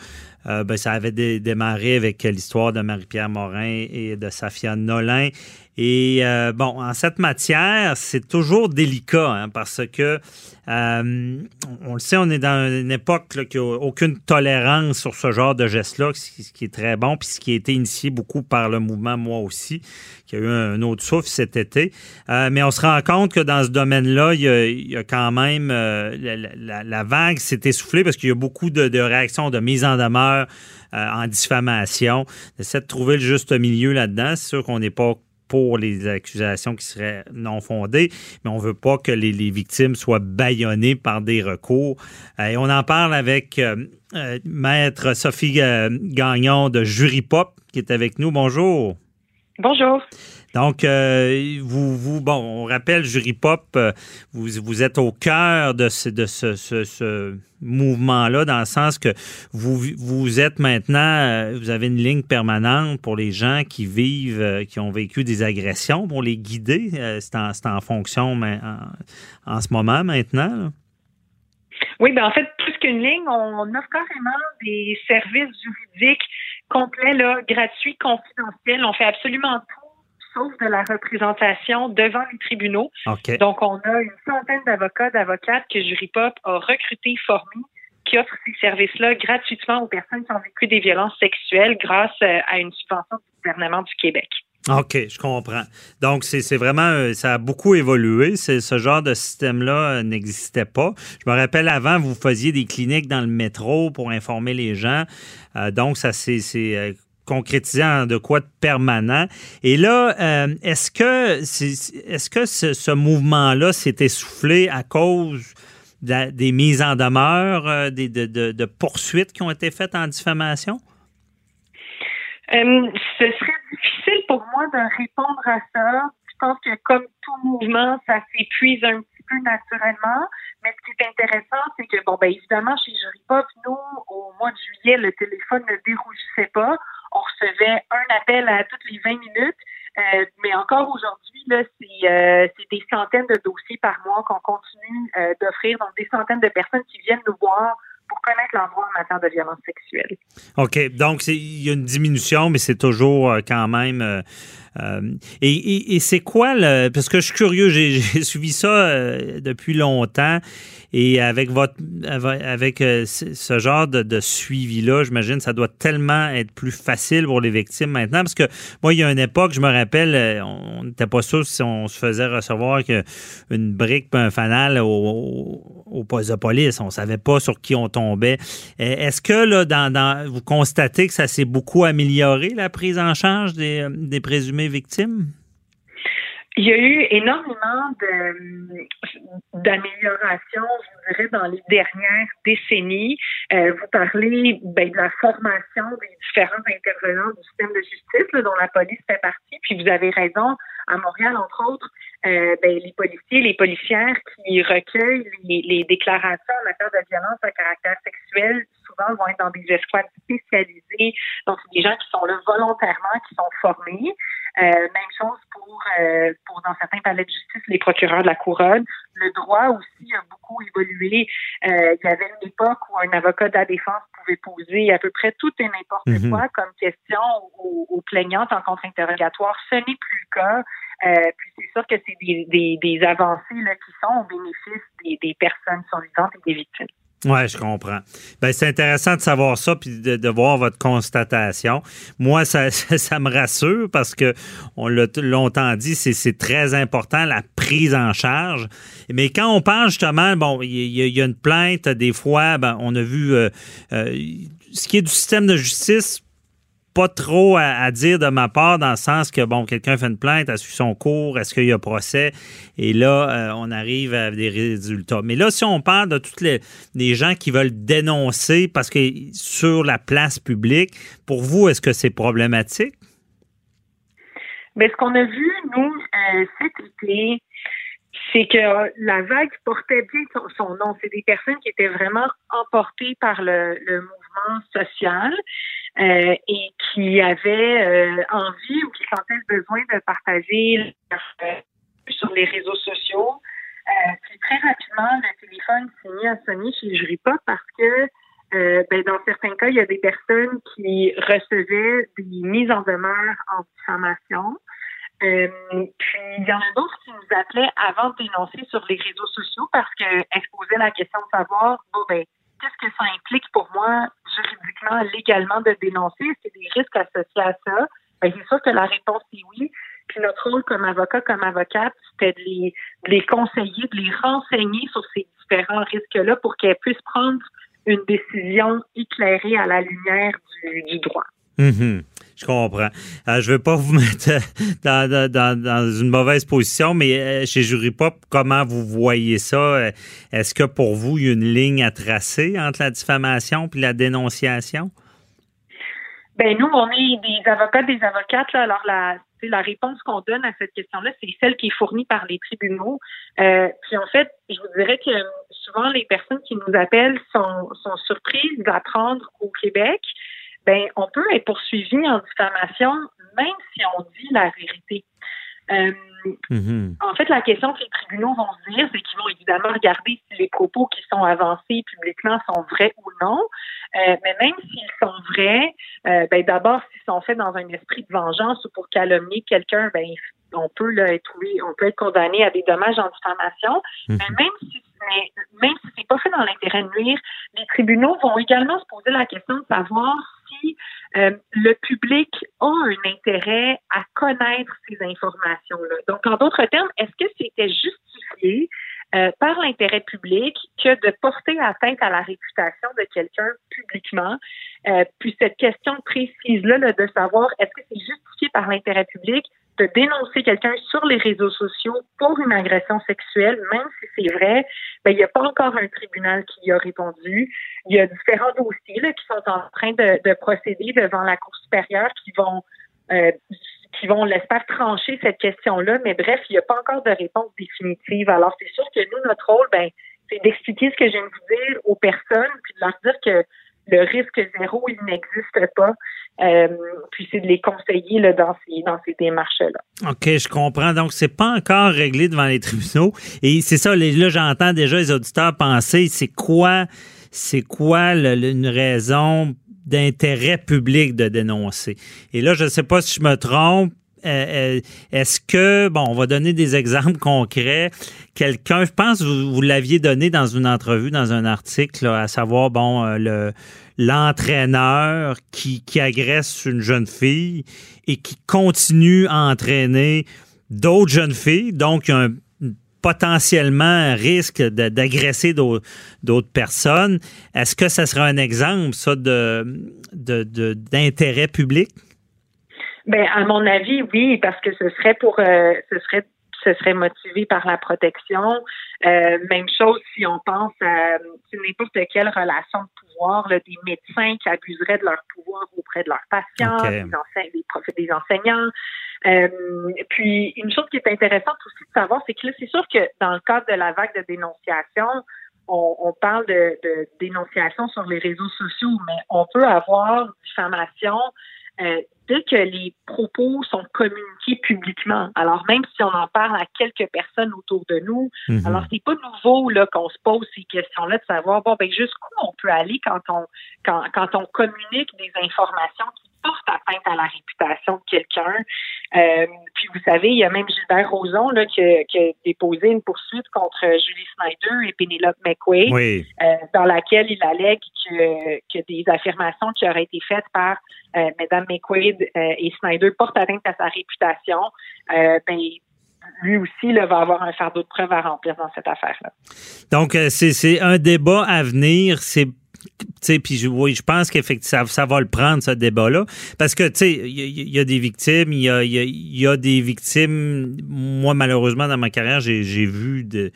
Euh, ben, ça avait dé- démarré avec l'histoire de Marie-Pierre Morin et de Safia Nolin. Et euh, bon, en cette matière, c'est toujours délicat hein, parce que euh, on le sait, on est dans une époque là, qui n'a aucune tolérance sur ce genre de geste-là, ce qui- est très bon, puis ce qui a été initié beaucoup par le mouvement Moi aussi, qui a eu un autre souffle cet été. Euh, mais on se rend compte que dans ce domaine-là, il y a, quand même euh, la, vague s'est essoufflée parce qu'il y a beaucoup de, réactions, de mise en demeure en diffamation. On essaie de trouver le juste milieu là-dedans. C'est sûr qu'on n'est pas pour les accusations qui seraient non fondées, mais on veut pas que les, victimes soient bâillonnées par des recours. Euh, et on en parle avec euh, euh, Maître Sophie Gagnon de Jury Pop qui est avec nous. Bonjour. Bonjour. Donc, euh, vous, vous, bon, on rappelle, Jury Pop, euh, vous, vous êtes au cœur de ce, de ce, ce- ce mouvement-là, dans le sens que vous, vous êtes maintenant, euh, vous avez une ligne permanente pour les gens qui vivent, euh, qui ont vécu des agressions, pour les guider. C'est en, en fonction mais en, en ce moment maintenant. là. Oui, ben en fait, plus qu'une ligne, on offre carrément des services juridiques complets, là, gratuits, confidentiels. On fait absolument tout sauf de la représentation devant les tribunaux. OK. Donc, on a une centaine d'avocats, d'avocates que Jurypop a recrutés, formés, qui offrent ces services-là gratuitement aux personnes qui ont vécu des violences sexuelles grâce euh, à une subvention du gouvernement du Québec. OK, je comprends. Donc, c'est c'est vraiment, euh, ça a beaucoup évolué. C'est- Ce genre de système-là euh, n'existait pas. Je me rappelle avant, vous faisiez des cliniques dans le métro pour informer les gens. Euh, donc, ça s'est concrétisé en de quoi de permanent. Et là, euh, est-ce que, est-ce que ce, mouvement-là s'est essoufflé à cause des mises en demeure, euh, des, de, de- de poursuites qui ont été faites en diffamation? Euh, ce serait difficile pour moi de répondre à ça. Je pense que comme tout mouvement, ça s'épuise un petit peu naturellement. Mais ce qui est intéressant, c'est que, bon, ben évidemment, chez Jury Pop, nous, au mois de juillet, le téléphone ne dérougissait pas. On recevait un appel à toutes les 20 minutes. Euh, mais encore aujourd'hui, là, c'est euh, c'est des centaines de dossiers par mois qu'on continue euh, d'offrir. Donc, des centaines de personnes qui viennent nous voir pour connaître l'endroit en matière de violence sexuelle. OK. Donc, il y a une diminution, mais c'est toujours quand même. Euh, et c'est quoi le. Parce que je suis curieux, j'ai *laughs* suivi ça euh, depuis longtemps. Et avec votre avec euh, ce genre de, suivi-là, j'imagine ça doit tellement être plus facile pour les victimes maintenant. Parce que moi, il y a une époque, je me rappelle, on n'était pas sûr si on se faisait recevoir que une brique un fanal au, au, poste de police. On savait pas sur qui on tombait. Euh, Est-ce que là, dans, vous constatez que ça s'est beaucoup amélioré, la prise en charge des, des victimes? Il y a eu énormément d'améliorations, je dirais, dans les dernières décennies. Euh, vous parlez ben, de la formation des différents intervenants du système de justice, dont la police fait partie. Puis vous avez raison, à Montréal, entre autres, euh, ben, les policiers, les policières qui recueillent les, les déclarations en matière de violence à caractère sexuel, souvent vont être dans des escouades spécialisées. Donc, c'est des gens qui sont là volontairement, qui sont formés. Euh, même chose pour, euh, pour, dans certains palais de justice, les procureurs de la couronne. Le droit aussi a beaucoup évolué. Euh, il y avait une époque où un avocat de la défense pouvait poser à peu près tout et n'importe Mhm. quoi comme question aux, aux plaignantes en contre-interrogatoire. Ce n'est plus le cas. Euh, puis c'est sûr que c'est des, des, des avancées là, qui sont au bénéfice des, des personnes survivantes et des victimes. Oui, je comprends. Ben, c'est intéressant de savoir ça puis de, voir votre constatation. Moi, *laughs* ça, ça, me rassure parce que on l'a longtemps dit, c'est, très important la prise en charge. Mais quand on parle justement, bon, il y, a- il y a une plainte, des fois, ben, on a vu euh, euh, ce qui est du système de justice pas trop à, dire de ma part dans le sens que, bon, quelqu'un fait une plainte, a su son cours, est-ce qu'il y a procès? Et là, euh, on arrive à des résultats. Mais là, si on parle de toutes les, gens qui veulent dénoncer parce que sur la place publique, pour vous, est-ce que c'est problématique? Mais ce qu'on a vu, nous, euh, cet été, c'est que la vague portait bien son, nom. C'est des personnes qui étaient vraiment emportées par le, mouvement social euh, et qui avaient euh, envie ou qui sentaient le besoin de partager euh, sur les réseaux sociaux. puis très rapidement, le téléphone s'est mis à sonner chez Jury Pop parce que ben, dans certains cas, il y a des personnes qui recevaient des mises en demeure en diffamation. Euh, puis il y en a d'autres qui nous appelaient avant de dénoncer sur les réseaux sociaux parce qu'elles se posaient la question de savoir bon ben qu'est-ce que ça implique pour moi juridiquement, légalement de dénoncer? Est-ce qu'il y a des risques associés à ça? Ben, c'est sûr que la réponse est oui. Puis notre rôle comme avocat, comme avocate, c'était de les, conseiller, de les renseigner sur ces différents risques-là pour qu'elles puissent prendre une décision éclairée à la lumière du, du droit. Mm-hmm. Je comprends. Euh, je ne veux pas vous *laughs* mettre dans, une mauvaise position, mais euh, chez Jury Pop, comment vous voyez ça? Euh, est-ce que pour vous, il y a une ligne à tracer entre la diffamation et la dénonciation? Ben nous, on est des avocats, des avocates. Alors la, la réponse qu'on donne à cette question-là, c'est celle qui est fournie par les tribunaux. puis en fait, je vous dirais que souvent les personnes qui nous appellent sont, sont surprises d'apprendre au Québec ben on peut être poursuivi en diffamation même si on dit la vérité. Euh, mm-hmm. En fait, la question que les tribunaux vont se dire, c'est qu'ils vont évidemment regarder si les propos qui sont avancés publiquement sont vrais ou non. Euh, mais même s'ils sont vrais, euh, ben d'abord, s'ils sont faits dans un esprit de vengeance ou pour calomnier quelqu'un, ben on peut là, être on peut être condamné à des dommages en diffamation. Mm-hmm. Mais même si mais même si c'est pas fait dans l'intérêt de nuire, les tribunaux vont également se poser la question de savoir euh, le public a un intérêt à connaître ces informations-là. Donc, en d'autres termes, est-ce que c'était justifié euh, par l'intérêt public que de porter atteinte à la réputation de quelqu'un publiquement? Euh, puis cette question précise-là de savoir est-ce que c'est justifié par l'intérêt public de dénoncer quelqu'un sur les réseaux sociaux pour une agression sexuelle, même si c'est vrai, ben, il n'y a pas encore un tribunal qui y a répondu. Il y a différents dossiers là, qui sont en train de, de procéder devant la Cour supérieure qui vont euh, qui vont, l'espère, trancher cette question-là. Mais bref, il n'y a pas encore de réponse définitive. Alors, c'est sûr que nous, notre rôle, ben, c'est d'expliquer ce que je viens de vous dire aux personnes, puis de leur dire que le risque zéro, il n'existe pas. Euh, puis c'est de les conseiller là, dans ces, dans ces démarches-là. OK, je comprends. Donc, c'est pas encore réglé devant les tribunaux. Et c'est ça, là, j'entends déjà les auditeurs penser, c'est quoi, c'est quoi une raison d'intérêt public de dénoncer? Et là, je ne sais pas si je me trompe, euh, euh, est-ce que, bon, on va donner des exemples concrets. Quelqu'un, je pense, vous, vous l'aviez donné dans une entrevue, dans un article, à savoir, bon, euh, le l'entraîneur qui, agresse une jeune fille et qui continue à entraîner d'autres jeunes filles, donc potentiellement un risque d'agresser d'autres personnes. Est-ce que ça serait un exemple, ça, d'intérêt public? Ben, à mon avis, oui, parce que ce serait pour, euh, ce serait, ce serait motivé par la protection. Euh, même chose si on pense à n'importe quelle relation de pouvoir, là, des médecins qui abuseraient de leur pouvoir auprès de leurs patients, des, des, des enseignants. Euh, puis une chose qui est intéressante aussi de savoir, c'est que là, c'est sûr que dans le cadre de la vague de dénonciation, on, on parle de, de, dénonciation sur les réseaux sociaux, mais on peut avoir diffamation euh, dès que les propos sont communiqués publiquement, alors même si on en parle à quelques personnes autour de nous, mhm. alors c'est pas nouveau là qu'on se pose ces questions-là de savoir bon ben jusqu'où on peut aller quand on quand, quand on communique des informations qui portent atteinte à la réputation de quelqu'un. Euh, puis vous savez, il y a même Gilbert Rozon là, qui, qui a déposé une poursuite contre Julie Snyder et Penelope McQuaid, euh, dans laquelle il allègue que, que des affirmations qui auraient été faites par euh, Mme McQuaid euh, et Snyder portent atteinte à sa réputation. Ben, lui aussi là, va avoir un fardeau de preuve à remplir dans cette affaire-là. Donc, c'est un débat à venir. C'est puis je, pense qu'effectivement, ça, va le prendre, ce débat-là. parce que, tu sais, il y, a des victimes, il y a, des victimes. Moi, malheureusement, dans ma carrière, j'ai vu de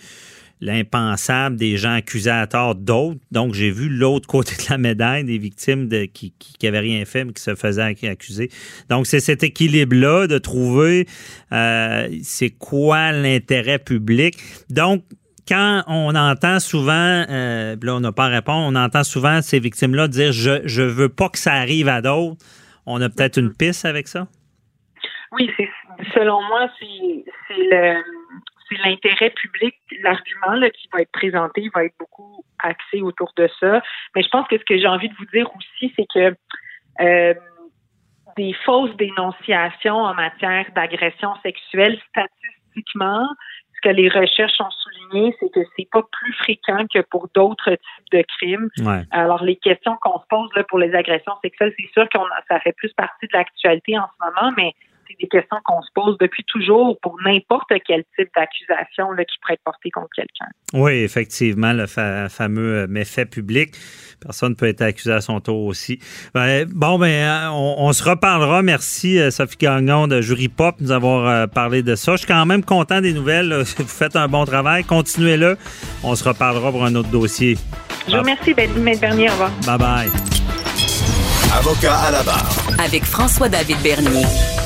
l'impensable des gens accusés à tort d'autres. Donc, j'ai vu l'autre côté de la médaille des victimes qui, qui, rien fait, mais qui se faisaient accuser. Donc, c'est cet équilibre-là de trouver euh, c'est quoi l'intérêt public. Donc, quand on entend souvent, euh, là on n'a pas à répondre, on entend souvent ces victimes-là dire je je veux pas que ça arrive à d'autres. On a peut-être une piste avec ça? Oui, selon moi c'est l'intérêt public, l'argument qui va être présenté va être beaucoup axé autour de ça. Mais je pense que ce que j'ai envie de vous dire aussi, c'est que euh, des fausses dénonciations en matière d'agression sexuelle, statistiquement, ce que les recherches ont souligné, c'est que c'est pas plus fréquent que pour d'autres types de crimes. Alors, les questions qu'on se pose là, pour les agressions sexuelles, c'est sûr que ça fait plus partie de l'actualité en ce moment, mais c'est des questions qu'on se pose depuis toujours pour n'importe quel type d'accusation qui pourrait être portée contre quelqu'un. Oui, effectivement, le fameux euh, méfait public. Personne peut être accusé à son tour aussi. Ben, bon, ben, euh, on, se reparlera. Merci, euh, Sophie Gagnon de Jury Pop, de nous avoir parlé de ça. Je suis quand même content des nouvelles. *laughs* Vous faites un bon travail. Continuez-le. On se reparlera pour un autre dossier. Je vous remercie, Maître Bernier. Au revoir. Bye bye. Avocat à la barre. Avec François-David Bernier.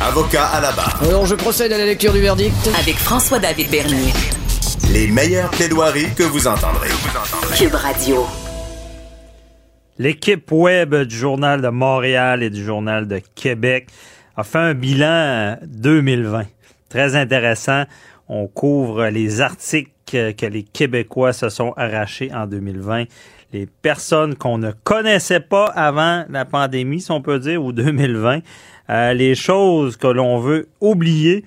Avocat à la barre. Alors, je procède à la lecture du verdict. Avec François-David Bernier. Les meilleures plaidoiries que vous entendrez. Cube Radio. L'équipe web du Journal de Montréal et du Journal de Québec a fait un bilan 2020. Très intéressant. On couvre les articles que les Québécois se sont arrachés en 2020 les personnes qu'on ne connaissait pas avant la pandémie, si on peut dire, ou 2020, euh, les choses que l'on veut oublier,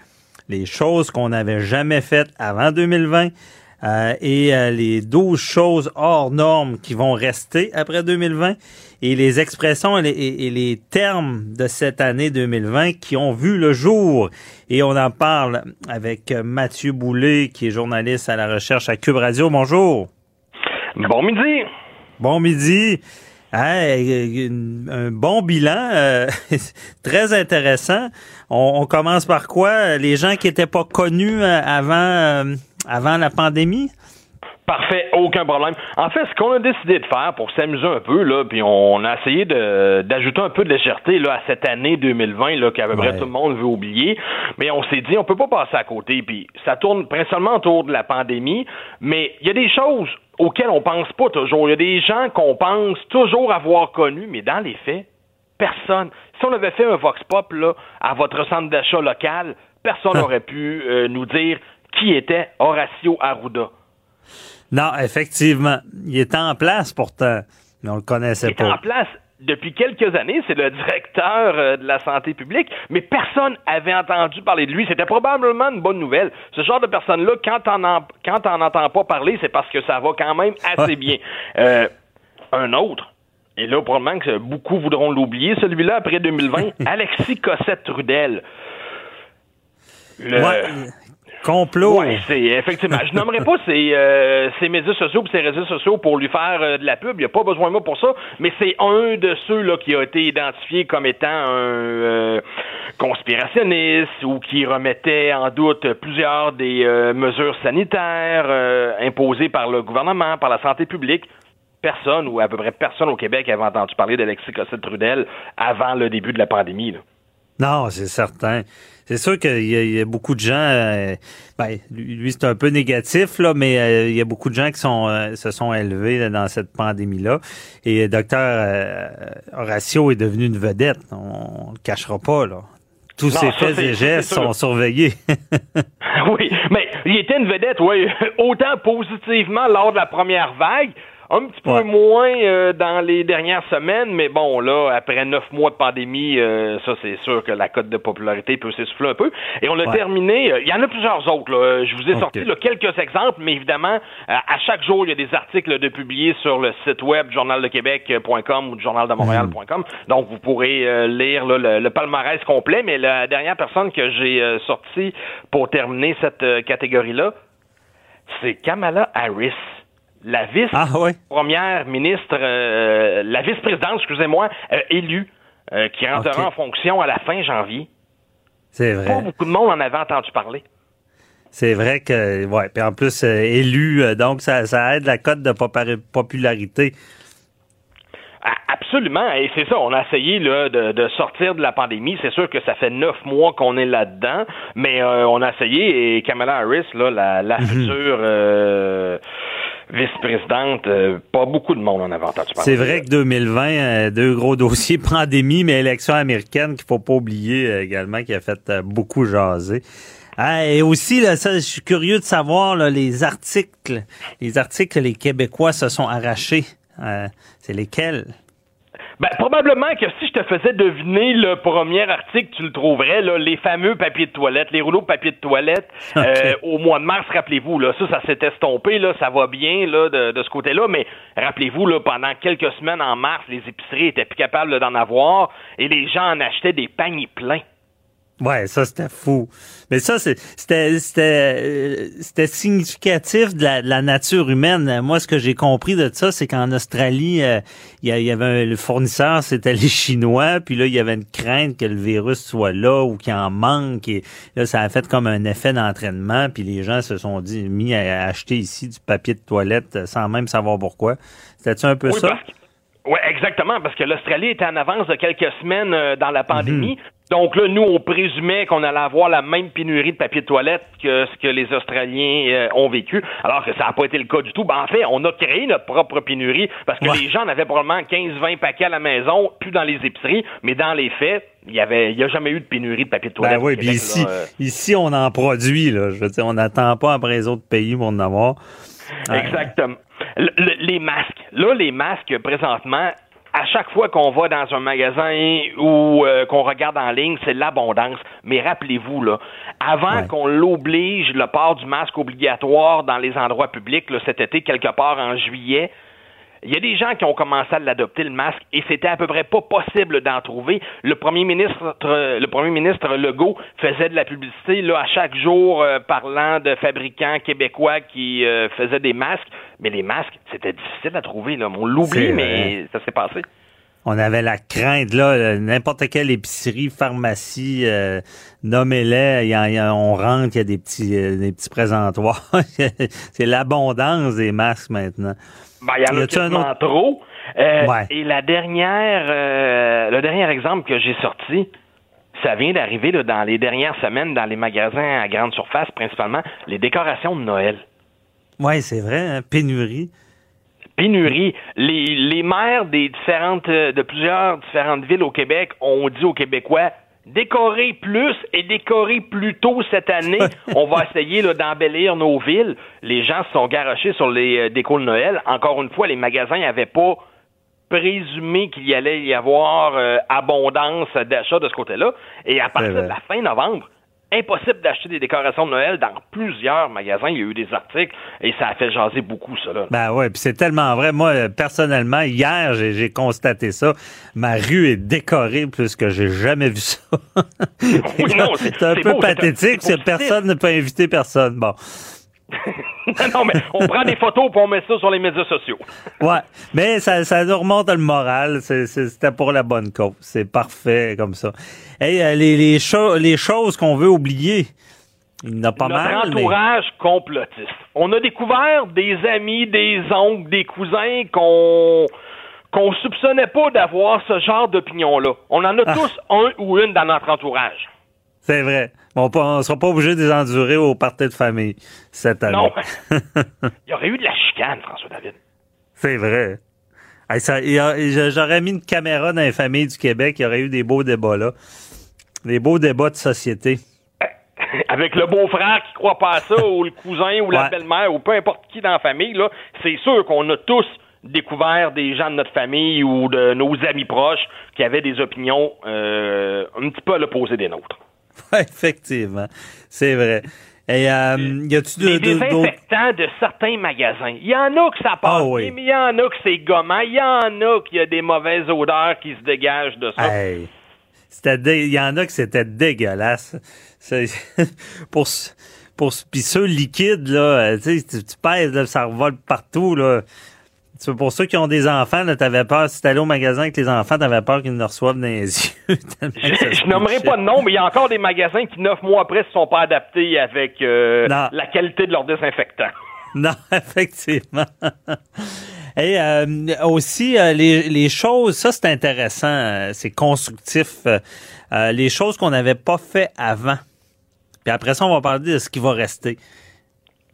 les choses qu'on n'avait jamais faites avant 2020, euh, et euh, les 12 choses hors normes qui vont rester après 2020 et les expressions et les, termes de cette année 2020 qui ont vu le jour. Et on en parle avec Mathieu Boulay, qui est journaliste à la recherche à Cube Radio. Bonjour. Bon midi. Bon midi. Un bon bilan, euh, *laughs* très intéressant. On, commence par quoi? Les gens qui n'étaient pas connus euh, avant, euh, avant la pandémie? Parfait, aucun problème. En fait, ce qu'on a décidé de faire pour s'amuser un peu, là, puis on a essayé d'ajouter un peu de légèreté là, à cette année 2020 là, qu'à peu près tout le monde veut oublier, mais on s'est dit on peut pas passer à côté. Puis ça tourne principalement autour de la pandémie, mais il y a des choses auxquelles on pense pas toujours. Il y a des gens qu'on pense toujours avoir connus, mais dans les faits, personne. Si on avait fait un vox pop là, à votre centre d'achat local, personne n'aurait pu euh, nous dire qui était Horacio Arruda. Non, effectivement. Il était en place pourtant, mais on le connaissait pas. Il était en place depuis quelques années, c'est le directeur euh, de la santé publique, mais personne avait entendu parler de lui. C'était probablement une bonne nouvelle. Ce genre de personne-là, quand on en, quand on n'entend pas parler, c'est parce que ça va quand même assez bien. Euh, un autre, et là, probablement que beaucoup voudront l'oublier, celui-là, après 2020, *laughs* Alexis Cossette-Trudel. Le, Complot. Oui, c'est effectivement. Je nommerai pas ses, euh, ses médias sociaux et ses réseaux sociaux pour lui faire euh, de la pub. Il n'y a pas besoin de moi pour ça. Mais c'est un de ceux là qui a été identifié comme étant un euh, conspirationniste ou qui remettait en doute plusieurs des mesures sanitaires imposées par le gouvernement, par la santé publique personne ou à peu près personne au Québec avait entendu parler d'Alexis Cossette-Trudel avant le début de la pandémie. Là. Non, c'est certain. C'est sûr qu'il y, a beaucoup de gens. Euh, ben, lui, c'est un peu négatif là, mais euh, il y a beaucoup de gens qui sont euh, se sont élevés dans cette pandémie là. Et docteur Horacio est devenu une vedette. On, le cachera pas là. tous Non, ses faits et gestes sont surveillés. *laughs* oui, mais il était une vedette, oui, autant positivement lors de la première vague, un petit peu moins euh, dans les dernières semaines, mais bon, là, après neuf mois de pandémie, euh, ça, c'est sûr que la cote de popularité peut s'essouffler un peu. Et on a Ouais. terminé, euh, il y en a plusieurs autres, là. Je vous ai sorti là, quelques exemples, mais évidemment, euh, à chaque jour, il y a des articles de publiés sur le site web journaldequebec.com ou journaldemontréal.com. Donc, vous pourrez euh, lire là, le, le palmarès complet, mais la dernière personne que j'ai sortie pour terminer cette catégorie-là, c'est Kamala Harris, la vice-première ministre, euh, la vice-présidente, excusez-moi, euh, élue, euh, qui rentrera en fonction à la fin janvier. C'est Pas vrai. beaucoup de monde en avait entendu parler. C'est vrai que, ouais. Puis en plus, élu, donc ça, ça aide la cote de popularité. Absolument, et c'est ça. On a essayé là, de, de sortir de la pandémie. C'est sûr que ça fait neuf mois qu'on est là-dedans, mais on a essayé. Et Kamala Harris, là, la, la future vice-présidente, euh, pas beaucoup de monde en parler. C'est vrai que 2020, euh, deux gros dossiers, *laughs* pandémie, mais élection américaine qu'il faut pas oublier euh, également, qui a fait euh, beaucoup jaser. Ah, et aussi, là, ça, je suis curieux de savoir là, les articles, les articles que les Québécois se sont arrachés. C'est lesquels? Ben, probablement que si je te faisais deviner le premier article, tu le trouverais, là, les fameux papiers de toilette, les rouleaux de papier de toilette, *laughs* euh, au mois de mars, rappelez-vous, là, ça, ça s'est estompé, là, ça va bien, là, de, de ce côté-là, mais rappelez-vous, là, pendant quelques semaines en mars, les épiceries étaient plus capables d'en avoir et les gens en achetaient des paniers pleins. Ouais, ça c'était fou. Mais ça c'est- c'était c'était euh, c'était significatif de la, de la nature humaine. Moi, ce que j'ai compris de ça, c'est qu'en Australie, euh, il y, avait un, le fournisseur, c'était les Chinois, puis là il y avait une crainte que le virus soit là ou qu'il en manque. Et là, ça a fait comme un effet d'entraînement, puis les gens se sont dit mis à acheter ici du papier de toilette euh, sans même savoir pourquoi. C'était-tu un peu Oui, ça? Ouais, exactement, parce que l'Australie était en avance de quelques semaines dans la pandémie. Donc là, nous, on présumait qu'on allait avoir la même pénurie de papier de toilette que ce que les Australiens euh, ont vécu, alors que ça n'a pas été le cas du tout. Ben, en fait, on a créé notre propre pénurie parce que les gens en avaient probablement 15-20 paquets à la maison, plus dans les épiceries, mais dans les faits, il y avait, il y a jamais eu de pénurie de papier de toilette. Ben oui, Québec, ici, là, euh. ici, on en produit, là. Je veux dire, on n'attend pas après les autres pays pour en avoir. Ouais. Exactement. Le- le- les masques. Là, les masques, présentement, à chaque fois qu'on va dans un magasin ou euh, qu'on regarde en ligne, c'est l'abondance. Mais rappelez-vous, là, avant qu'on l'oblige, le port du masque obligatoire dans les endroits publics, là, cet été, quelque part en juillet, il y a des gens qui ont commencé à l'adopter le masque et c'était à peu près pas possible d'en trouver. Le premier ministre, le premier ministre Legault faisait de la publicité là à chaque jour euh, parlant de fabricants québécois qui euh, faisaient des masques, mais les masques c'était difficile à trouver là. On l'oublie, mais ça s'est passé. On avait la crainte, là, euh, n'importe quelle épicerie, pharmacie, euh, nommez-les, on rentre, il y a des petits, des petits présentoirs. *laughs* c'est l'abondance des masques maintenant. Ben, il y en Y a un autre- trop. Euh, Ouais. Et la dernière, euh, le dernier exemple que j'ai sorti, ça vient d'arriver là, dans les dernières semaines dans les magasins à grande surface, principalement les décorations de Noël. Oui, c'est vrai, hein, pénurie. Pénurie. Les, les maires des différentes, euh, de plusieurs différentes villes au Québec ont dit aux Québécois décorer plus et décorer plus tôt cette année. *laughs* On va essayer là, d'embellir nos villes. Les gens se sont garochés sur les euh, décos de Noël. Encore une fois, les magasins n'avaient pas présumé qu'il y allait y avoir euh, abondance d'achats de ce côté-là. Et à partir de la fin novembre, impossible d'acheter des décorations de Noël dans plusieurs magasins. Il y a eu des articles et ça a fait jaser beaucoup, ça. Là. Ben ouais, puis c'est tellement vrai. Moi, euh, personnellement, hier, j'ai constaté ça. Ma rue est décorée plus que j'ai jamais vu ça. Oui, *laughs* c'est- un peu beau, un- pathétique. c'est c'est personne ne peut inviter personne. Bon. *laughs* *laughs* non, mais on prend des photos pour on met ça sur les médias sociaux. Ouais, mais ça, ça nous remonte le moral. C'était pour la bonne cause. C'est parfait comme ça. Hey, euh, les, les, cho- les choses qu'on veut oublier, il y en a pas Notre mal. mais- entourage complotiste. On a découvert des amis, des oncles, des cousins qu'on qu'on soupçonnait pas d'avoir ce genre d'opinion-là. On en a Ah. tous un ou une dans notre entourage. C'est vrai. On ne sera pas obligé de les endurer au party de famille cette année. Non. *laughs* Il y aurait eu de la chicane, François David. C'est vrai. J'aurais mis une caméra dans les familles du Québec, il y aurait eu des beaux débats là. Des beaux débats de société. *laughs* Avec le beau-frère qui croit pas à ça, ou le cousin, ou la Ouais. belle-mère, ou peu importe qui dans la famille, là, c'est sûr qu'on a tous découvert des gens de notre famille ou de nos amis proches qui avaient des opinions euh, un petit peu à l'opposé des nôtres. *laughs* Effectivement. C'est vrai. Et euh, y a-tu de- Les de- d'autres... désinfectants de certains magasins. Il y en a que ça passe Ah oui. bien, mais il y en a que c'est gommant. Il y en a qu'il y a des mauvaises odeurs qui se dégagent de ça. Hey, c'était il y en a que c'était dégueulasse. C'est- *laughs* pour pour puis ceux liquides là, euh, tu pèses là, ça revole partout là. C'est pour ceux qui ont des enfants, là, t'avais peur, si t'allais au magasin avec les enfants, t'avais peur qu'ils ne reçoivent dans les *laughs* yeux. Je, nommerai pas de nom, mais il y a encore des magasins qui, neuf mois après, se sont pas adaptés avec euh, la qualité de leur désinfectant. *laughs* Non, effectivement. *laughs* Et euh, aussi, euh, les, les choses, ça c'est intéressant, euh, c'est constructif. euh, les choses qu'on n'avait pas fait avant. Puis après ça, on va parler de ce qui va rester.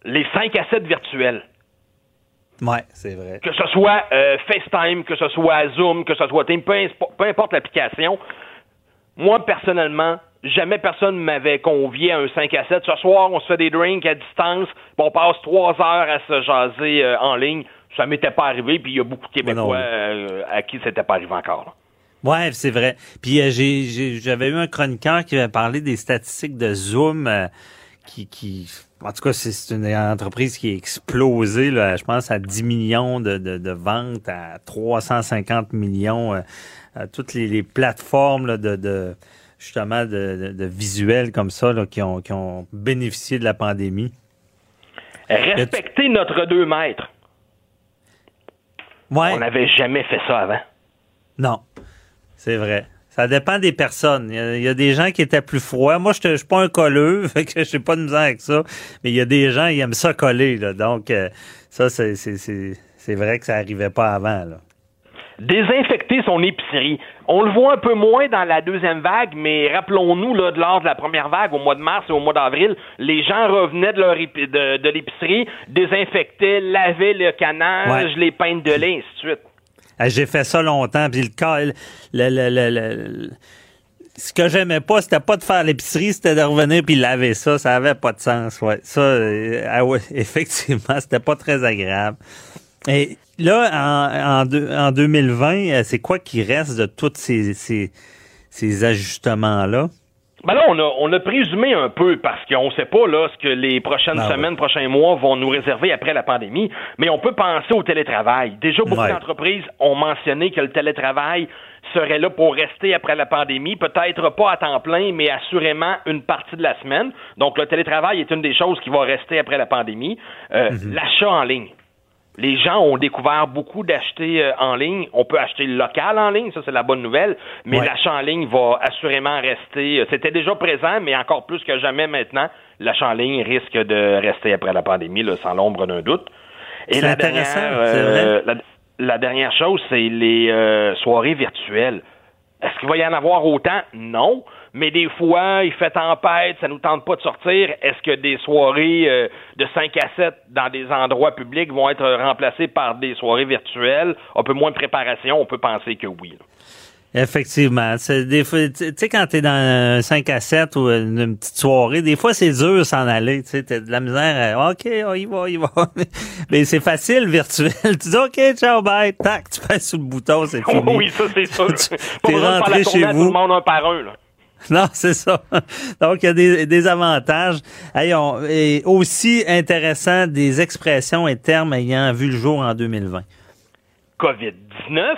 Les 5 à 7 virtuels. Ouais, c'est vrai. Que ce soit euh, FaceTime, que ce soit Zoom, que ce soit Team, peu, importe l'application. Moi, personnellement, jamais personne m'avait convié à un 5 à 7. Ce soir, on se fait des drinks à distance, on passe trois heures à se jaser euh, en ligne. Ça m'était pas arrivé, puis il y a beaucoup de Québécois euh, à qui c'était pas arrivé encore. là. Ouais, c'est vrai. Puis euh, j'ai- j'avais eu un chroniqueur qui avait parlé des statistiques de Zoom qui, qui en tout cas, c'est une entreprise qui a explosé, là, je pense, à 10 millions de, de, de ventes, à 350 millions, euh, à toutes les, les plateformes là, de, de justement de, visuels comme ça là, qui, ont, qui ont bénéficié de la pandémie. Respecter notre 2 mètres. On n'avait jamais fait ça avant. Non, c'est vrai. Ça dépend des personnes. Il y, a, il y a des gens qui étaient plus froids. Moi, je ne suis pas un colleux, *laughs* fait que j'ai pas de misère avec ça. Mais il y a des gens qui aiment ça coller. Là. Donc, euh, ça, c'est, c'est, c'est, c'est vrai que ça arrivait pas avant. Là. Désinfecter son épicerie. On le voit un peu moins dans la deuxième vague, mais rappelons-nous, là, de lors de la première vague, au mois de mars et au mois d'avril, les gens revenaient de, leur épi- de, de l'épicerie, désinfectaient, lavaient le canage, Ouais. les peintes de lait, ainsi de suite. Ah, J'ai fait ça longtemps. Puis le le, le, le, ce que j'aimais pas, c'était pas de faire l'épicerie, c'était de revenir puis laver ça. Ça avait pas de sens. Ouais, ça, euh, ah ouais, *laughs* effectivement, c'était pas très agréable. Et là, en, en, en 2020, euh, c'est quoi qui reste de tous ces, ces, ces ajustements-là? Ben là, on a, on a présumé un peu parce qu'on ne sait pas là ce que les prochaines Ben semaines, prochains mois vont nous réserver après la pandémie, mais on peut penser au télétravail. Déjà, beaucoup Ouais. d'entreprises ont mentionné que le télétravail serait là pour rester après la pandémie, peut-être pas à temps plein, mais assurément une partie de la semaine. Donc, le télétravail est une des choses qui va rester après la pandémie. Euh, L'achat en ligne. Les gens ont découvert beaucoup d'acheter euh, en ligne. On peut acheter local en ligne, ça c'est la bonne nouvelle, mais Ouais. l'achat en ligne va assurément rester. euh, C'était déjà présent, mais encore plus que jamais maintenant, l'achat en ligne risque de rester après la pandémie, là, sans l'ombre d'un doute. Et la intéressant, dernière, euh, la, la dernière chose, c'est les euh, soirées virtuelles. Est-ce qu'il va y en avoir autant? Non. Mais des fois, il fait tempête, ça nous tente pas de sortir. Est-ce que des soirées euh, de 5 à 7 dans des endroits publics vont être remplacées par des soirées virtuelles? Un peu moins de préparation, on peut penser que oui. là. Effectivement. C'est des fois, tu sais, quand t'es dans un 5 à 7 ou une, petite soirée, des fois, c'est dur s'en aller. Tu sais, t'as de la misère. à, OK, on y va, y va. *laughs* Mais c'est facile, virtuel. *laughs* Tu dis, OK, ciao, bye. Tac, tu passes sur le bouton, c'est *laughs* fini. oui, ça c'est sûr. T'es rentré chez à tout vous. le monde un par un. Là. *laughs* Non, c'est ça. Donc, il y a des, des avantages. Hey, on- et aussi intéressant, des expressions et termes ayant vu le jour en 2020. COVID-19,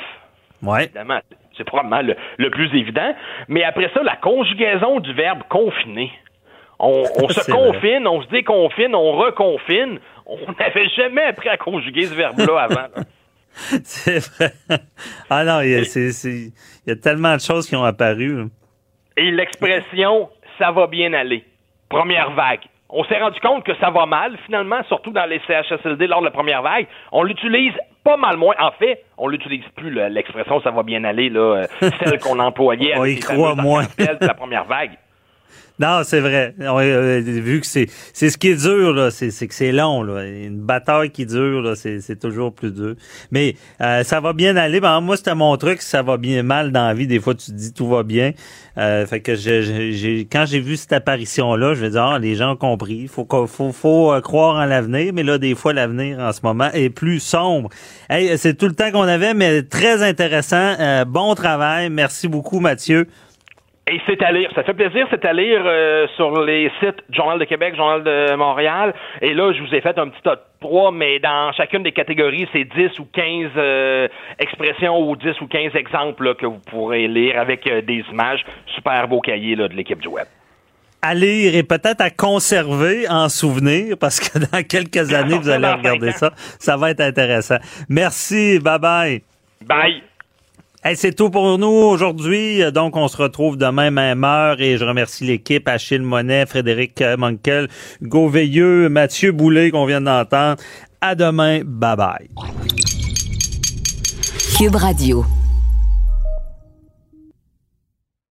Ouais. évidemment, c'est probablement le, le plus évident. Mais après ça, la conjugaison du verbe confiner. On, on *laughs* se confine, on se déconfine, on reconfine. On n'avait jamais appris à conjuguer ce verbe-là *laughs* avant. là. C'est vrai. Ah non, il y, a, c'est- c'est- il y a tellement de choses qui ont apparu. Et l'expression ça va bien aller. Première vague. On s'est rendu compte que ça va mal, finalement, surtout dans les CHSLD lors de la première vague. On l'utilise pas mal moins. En fait, on l'utilise plus, l'expression ça va bien aller, là, euh, celle qu'on employait *laughs* On y croit moins. la première vague. Non, c'est vrai. On, euh, vu que c'est ce qui est dur là, c'est que c'est long là. Une bataille qui dure c'est toujours plus dur. Mais euh, ça va bien aller. Ben, moi c'était mon truc, ça va bien mal dans la vie. Des fois tu te dis tout va bien. Euh, fait que j'ai quand j'ai vu cette apparition là, je vais dire ah, les gens ont compris. Faut faut faut euh, croire en l'avenir. Mais là des fois l'avenir en ce moment est plus sombre. Hey, c'est tout le temps qu'on avait, mais très intéressant. bon travail. Merci beaucoup Mathieu. Et c'est à lire. Ça fait plaisir, c'est à lire euh, sur les sites Journal de Québec, Journal de Montréal. Et là, je vous ai fait un petit top 3, mais dans chacune des catégories, c'est 10 ou 15 euh, expressions ou 10 ou 15 exemples que vous pourrez lire avec euh, des images. Super beau cahier là, de l'équipe du web. À lire et peut-être à conserver en souvenir parce que *laughs* dans quelques années, vous allez *laughs* regarder ça. Ça va être intéressant. Merci. Bye bye. Bye c'est tout pour nous aujourd'hui. Donc, on se retrouve demain, même heure. Et je remercie l'équipe, Achille Monet, Frédéric Monkel, Hugo Veilleux, Mathieu Boulay, qu'on vient d'entendre. À demain. Bye bye. Cube Radio.